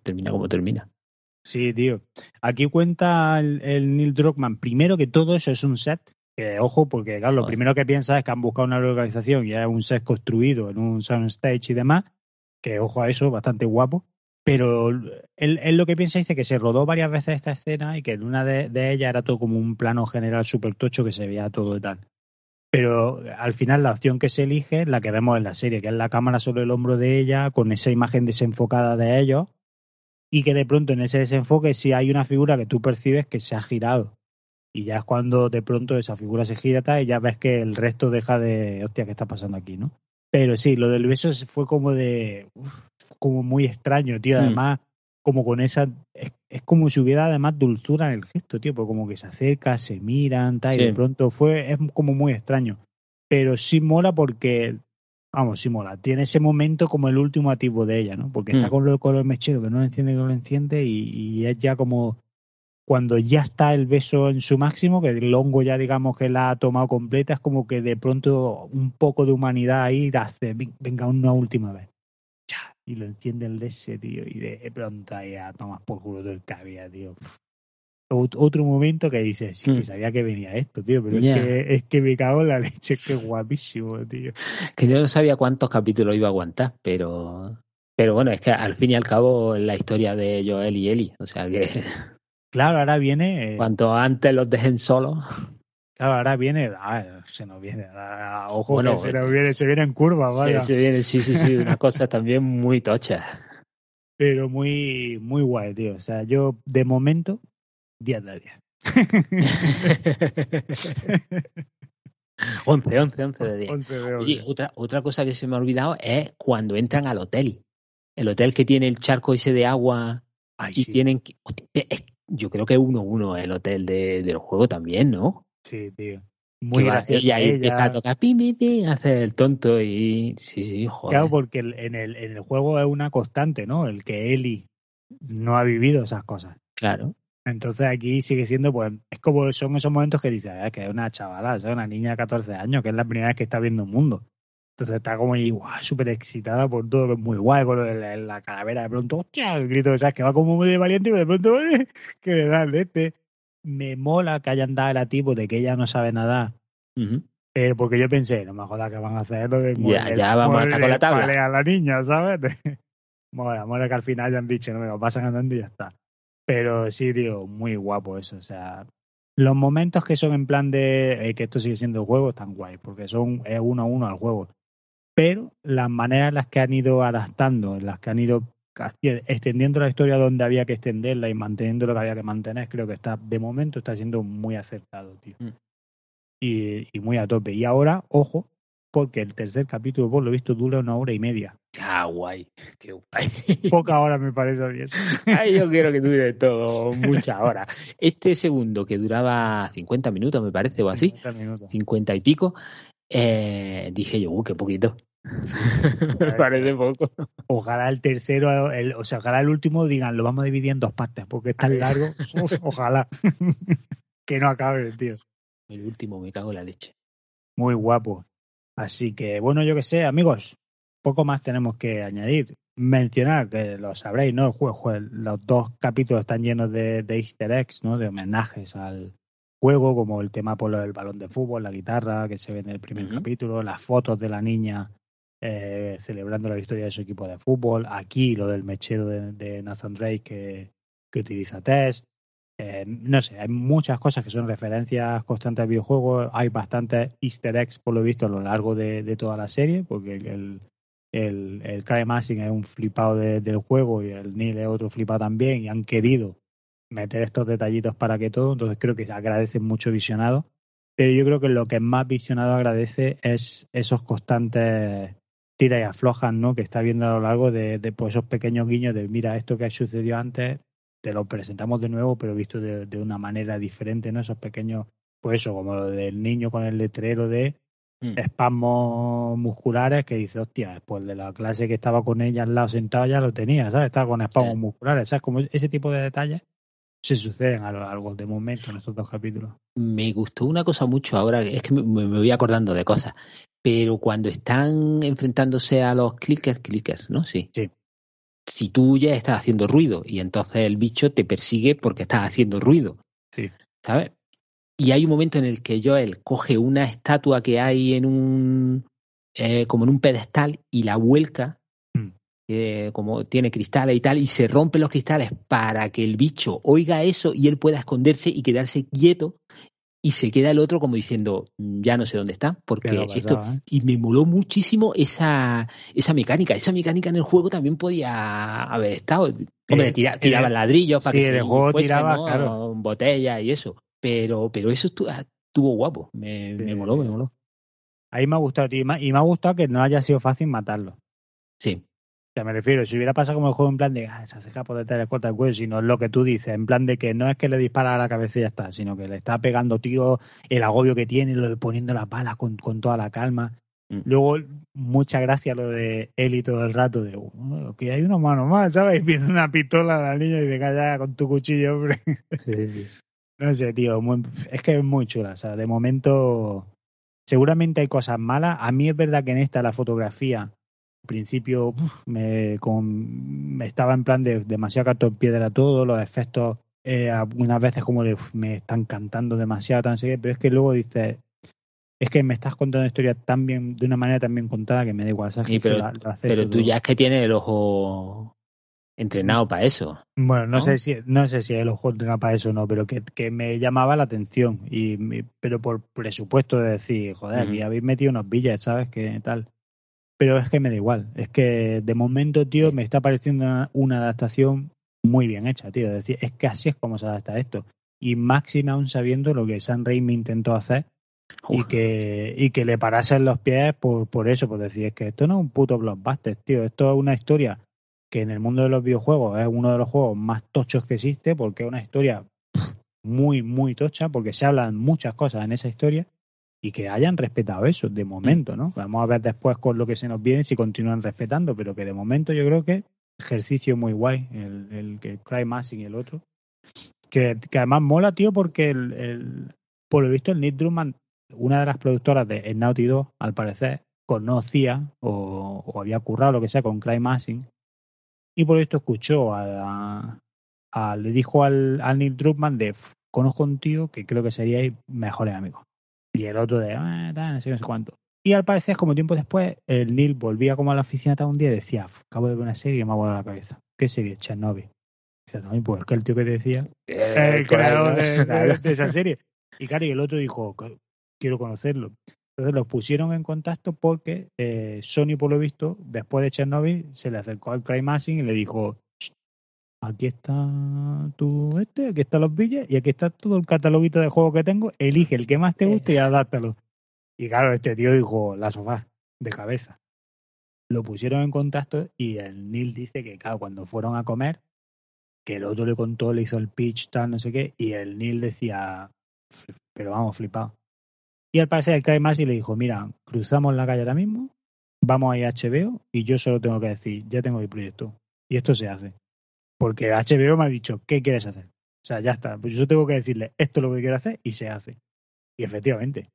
termina como termina. Sí, tío. Aquí cuenta el, el Neil Druckmann, primero que todo eso es un set que ojo, porque claro, lo primero que piensas es que han buscado una localización y es un set construido en un soundstage y demás, que ojo a eso, bastante guapo. Pero él, lo que piensa dice que se rodó varias veces esta escena y que en una de, ellas era todo como un plano general súper tocho que se veía todo y tal. Pero al final la opción que se elige es la que vemos en la serie, que es la cámara sobre el hombro de ella, con esa imagen desenfocada de ellos, y que de pronto en ese desenfoque sí hay una figura que tú percibes que se ha girado. Y ya es cuando de pronto esa figura se gira y ya ves que el resto deja de, hostia, ¿qué está pasando aquí, no? Pero sí, lo del beso fue como de, como muy extraño, tío. Mm. Además, como con esa. Es, como si hubiera además dulzura en el gesto, tío, porque como que se acerca, se miran, tal, y de pronto fue. Es como muy extraño. Pero sí mola porque. Vamos, sí mola. Tiene ese momento como el último activo de ella, ¿no? Porque está mm. con el color mechero que no lo enciende, que no lo enciende, y, y es ya como cuando ya está el beso en su máximo, que el hongo ya digamos que la ha tomado completa, es como que de pronto un poco de humanidad ahí hace, venga, una última vez y lo enciende el de ese, tío, y de pronto ahí a tomas por culo del cabía, tío. Otro momento que dices, sí, que hmm. sabía que venía esto, tío, pero es, que, es que me cago en la leche, es que guapísimo, tío. Que yo no sabía cuántos capítulos iba a aguantar, pero pero bueno, es que al fin y al cabo la historia de Joel y Eli, o sea que... Claro, ahora viene... Eh, Cuanto antes los dejen solos... Claro, ahora viene, ah, se nos viene, ah, ojo que se nos viene, se viene en curva, vaya. Sí, se viene, sí, sí, sí, una cosa también muy tocha. Pero muy, muy guay, tío. O sea, yo de momento, día de día. 11, 11, 11 de 10. Oye, otra, otra cosa que se me ha olvidado es cuando entran al hotel. El hotel que tiene el charco ese de agua y tienen que... yo creo que es uno uno el hotel de, del juego también, ¿no? Sí, tío. Muy gracioso. Y ahí empieza a tocar pim, pim, pim, hace el tonto y sí, sí, joder. Claro, porque en el, en el juego es una constante, ¿no? El que Eli no ha vivido esas cosas. Claro. Entonces aquí sigue siendo, pues, es como son esos momentos que dices, ah, que es una chavala, es una niña de 14 años, que es la primera vez que está viendo un mundo. Entonces está como ahí, súper excitada por todo, es muy guay, con la, calavera, de pronto, hostia, el grito, ¿sabes? Que va como muy de valiente y de pronto, <laughs> que le da el este me mola que hayan dado el ativo de que ella no sabe nada. Pero porque yo pensé, no me jodas que van a hacer lo de Ya, ya vamos a estar con la tabla. a la niña, ¿sabes? <laughs> mola, mola que al final hayan dicho, no me lo pasan andando y ya está. Pero sí, digo, muy guapo eso. O sea, los momentos que son en plan de eh, que esto sigue siendo juego están guay, porque son es uno a uno al juego. Pero las maneras en las que han ido adaptando, en las que han ido extendiendo la historia donde había que extenderla y manteniendo lo que había que mantener, creo que está, de momento, está siendo muy acertado, tío. Mm. Y, y, muy a tope. Y ahora, ojo, porque el tercer capítulo, por lo visto, dura una hora y media. Ah, guay. Qué guay. <laughs> Poca hora me parece a eso. Ay, yo quiero que dure todo, muchas horas. Este segundo, que duraba 50 minutos, me parece, o así, 50, 50 y pico, eh, dije yo, uh, qué poquito. <laughs> Parece poco. Ojalá el tercero, el, o sea, ojalá el último digan, lo vamos a dividir en dos partes, porque es tan largo. <laughs> ojalá. <laughs> que no acabe, tío. El último, me cago en la leche. Muy guapo. Así que, bueno, yo que sé, amigos, poco más tenemos que añadir. Mencionar, que lo sabréis, ¿no? El juego, los dos capítulos están llenos de, de easter eggs, ¿no? De homenajes al, juego, como el tema por del balón de fútbol, la guitarra que se ve en el primer capítulo, las fotos de la niña eh, celebrando la victoria de su equipo de fútbol. Aquí lo del mechero de, Nathan Drake que, que utiliza test. Eh, no sé, hay muchas cosas que son referencias constantes al videojuego. Hay bastantes easter eggs, por lo visto, a lo largo de, toda la serie, porque el, el, el Cry Massing es un flipado del juego y el Neil es otro flipado también y han querido meter estos detallitos para que todo, entonces creo que se agradece mucho visionado, pero yo creo que lo que más visionado agradece es esos constantes tira y aflojan, ¿no? Que está viendo a lo largo de, pues, esos pequeños guiños de mira, esto que ha sucedido antes, te lo presentamos de nuevo, pero visto de, una manera diferente, ¿no? Esos pequeños, pues eso, como lo del niño con el letrero de mm. espasmos musculares que dice, hostia, después de la clase que estaba con ella al lado sentado ya lo tenía, ¿sabes? Estaba con espasmos musculares, ¿sabes? Como ese tipo de detalles se suceden a lo largo de momento en estos dos capítulos. Me gustó una cosa mucho ahora, es que me, voy acordando de cosas, pero cuando están enfrentándose a los clickers, clickers, ¿no? Sí. Sí. Si tú ya estás haciendo ruido y entonces el bicho te persigue porque estás haciendo ruido. Sí. ¿Sabes? Y hay un momento en el que Joel coge una estatua que hay en un. Eh, como en un pedestal y la vuelca. Que como tiene cristales y tal, y se rompen los cristales para que el bicho oiga eso y él pueda esconderse y quedarse quieto y se queda el otro como diciendo, mm, ya no sé dónde está, porque esto... ¿eh? Y me moló muchísimo esa, esa mecánica. Esa mecánica en el juego también podía haber estado. Hombre, tira, tiraba ladrillos para que el juego tiraba, botella y eso. Pero, pero eso estuvo, guapo. Me, me moló, me moló. Ahí me ha gustado, tío. Y me ha gustado que no haya sido fácil matarlo. Sí sea, me refiero, si hubiera pasado como el juego en plan de, ah, se por detrás de corta el cuello, sino lo que tú dices, en plan de que no es que le dispara a la cabeza y ya está, sino que le está pegando tiros, el agobio que tiene, lo poniendo las balas con, con toda la calma. Mm. Luego, mucha gracia lo de Eli todo el rato, de oh, que hay una mano más, ¿sabes? Y <laughs> viene una pistola a la niña y te calla con tu cuchillo, hombre. <laughs> no sé, tío, es que es muy chula, o sea, de momento seguramente hay cosas malas. A mí es verdad que en esta la fotografía principio me, con, estaba en plan de demasiado cartón piedra todo, los efectos eh, algunas veces como de me están cantando demasiado, tan pero es que luego dices, es que me estás contando una historia tan bien, de una manera tan bien contada que me da igual. pero, tú ya es que tienes el ojo entrenado para eso. Bueno, no, sé si no sé si el ojo entrenado para eso o no, pero que, que, me llamaba la atención y pero por presupuesto de decir, joder, y habéis metido unos billetes, ¿sabes? Que tal. Pero es que me da igual. Es que de momento, tío, me está pareciendo una, adaptación muy bien hecha, tío. Es decir, es que así es como se adapta esto. Y máxima aún sabiendo lo que San Raimi intentó hacer y que, y que le parasen los pies por, por eso, por decir, es que esto no es un puto blockbuster, tío. Esto es una historia que en el mundo de los videojuegos es uno de los juegos más tochos que existe porque es una historia muy, muy tocha, porque se hablan muchas cosas en esa historia y que hayan respetado eso de momento, ¿no? Vamos a ver después con lo que se nos viene si continúan respetando, pero que de momento yo creo que ejercicio muy guay, el, el que Cry Massing y el otro. Que, que, además mola, tío, porque el, el, por lo visto el Nick Drummond, una de las productoras de el Naughty 2, al parecer, conocía o, había currado lo que sea con Cry Massing y por esto escuchó a, a, le dijo al, al Nick Drummond de conozco un tío que creo que seríais mejores amigos. Y el otro de, ah, no sé, no sé cuánto. Y al parecer, como tiempo después, el Neil volvía como a la oficina tal un día y decía, acabo de ver una serie y me ha volado la cabeza. ¿Qué serie? Chernobyl. Dice, no, pues es que el tío que te decía, eh, el creador <laughs> de, esa serie. Y claro, y el otro dijo, quiero conocerlo. Entonces los pusieron en contacto porque eh, Sony, por lo visto, después de Chernobyl, se le acercó al Cry Massing y le dijo, aquí está tu este, aquí están los billetes y aquí está todo el cataloguito de juegos que tengo, elige el que más te guste y adáptalo. Y claro, este tío dijo la sofá de cabeza. Lo pusieron en contacto y el Neil dice que, claro, cuando fueron a comer, que el otro le contó, le hizo el pitch, tal, no sé qué, y el Neil decía, pero vamos, flipado. Y al parecer el más y le dijo, mira, cruzamos la calle ahora mismo, vamos a ir a HBO y yo solo tengo que decir, ya tengo mi proyecto. Y esto se hace. Porque HBO me ha dicho, ¿qué quieres hacer? O sea, ya está. Pues yo tengo que decirle, esto es lo que quiero hacer y se hace. Y efectivamente,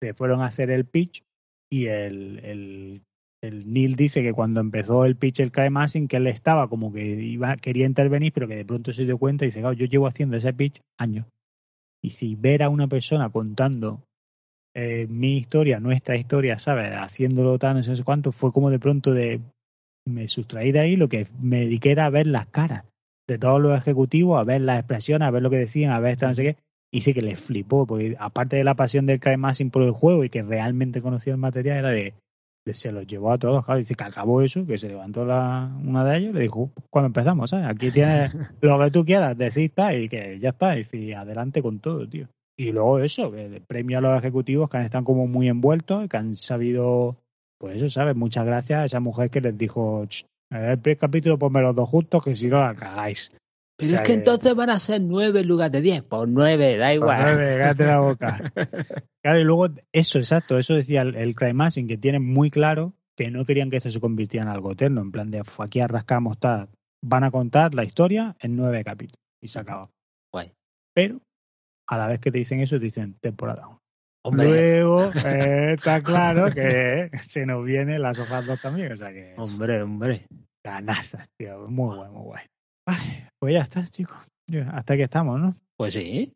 se fueron a hacer el pitch y el, Neil dice que cuando empezó el pitch el Cry Massing, que él estaba como que iba, quería intervenir, pero que de pronto se dio cuenta y dice, yo llevo haciendo ese pitch años. Y si ver a una persona contando eh, mi historia, nuestra historia, ¿sabes? Haciéndolo tan, no sé cuánto, fue como de pronto de, me sustraí de ahí, lo que me dediqué era a ver las caras de todos los ejecutivos, a ver las expresiones, a ver lo que decían, a ver esta no sé qué. Y sí que les flipó, porque aparte de la pasión del Cry Massing por el juego y que realmente conocía el material, era de, se los llevó a todos, claro, dice que acabó eso, que se levantó la, una de ellos, le dijo, cuando empezamos, ¿sabes? Aquí tienes <laughs> lo que tú quieras, decir está y que ya está, y dice, adelante con todo, tío. Y luego eso, el premio a los ejecutivos que han estado como muy envueltos, que han sabido pues eso, ¿sabes? Muchas gracias a esa mujer que les dijo, el primer capítulo ponme los dos juntos, que si no la cagáis. Pero es que, entonces van a ser nueve en lugar de diez. Pues nueve, da igual. Pues nueve, cállate la boca. <laughs> claro, y luego eso, exacto, eso decía el, el Crime que tiene muy claro que no querían que esto se convirtiera en algo eterno, en plan de aquí arrascamos, van a contar la historia en nueve capítulos y se acaba. Guay. Pero a la vez que te dicen eso, te dicen temporada 1. Luego <laughs> eh, está claro que se nos viene las hojas dos también, o sea que. Hombre, hombre. Ganazas, tío. Muy guay, muy guay. pues ya está, chicos. Hasta aquí estamos, ¿no? Pues sí.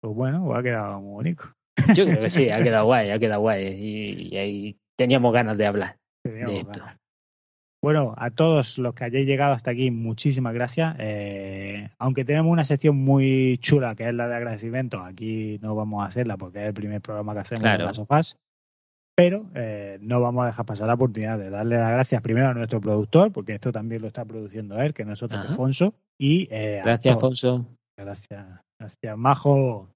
Pues bueno, pues ha quedado muy bonito. Yo creo que sí, ha quedado <laughs> guay, ha quedado guay. Y, ahí teníamos ganas de hablar de esto. Bueno, a todos los que hayáis llegado hasta aquí, muchísimas gracias. Eh, aunque tenemos una sección muy chula que es la de agradecimientos, aquí no vamos a hacerla porque es el primer programa que hacemos en las sofás. Pero eh, no vamos a dejar pasar la oportunidad de darle las gracias primero a nuestro productor, porque esto también lo está produciendo él, que nosotros, Alfonso. Y, eh, gracias, Alfonso. Gracias, gracias, Majo.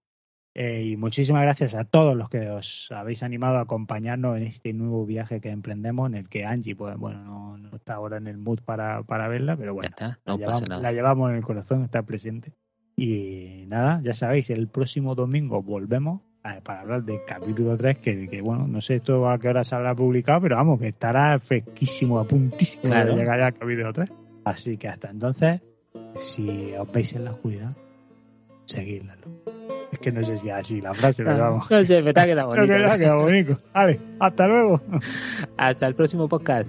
Eh, y muchísimas gracias a todos los que os habéis animado a acompañarnos en este nuevo viaje que emprendemos, en el que Angie, pues bueno, no, está ahora en el mood para, para verla, pero bueno, la, llevamos, en el corazón, está presente. Y nada, ya sabéis, el próximo domingo volvemos para hablar del capítulo 3, que, bueno, no sé esto a qué hora se habrá publicado, pero vamos, que estará fresquísimo, a puntísimo de llegar ya al capítulo 3. Así que hasta entonces, si os veis en la oscuridad, seguidla que no sé si es así la frase, pero vamos. No sé, me está quedando <laughs> bonito. me está quedado bonito. Vale, hasta luego. <laughs> Hasta el próximo podcast.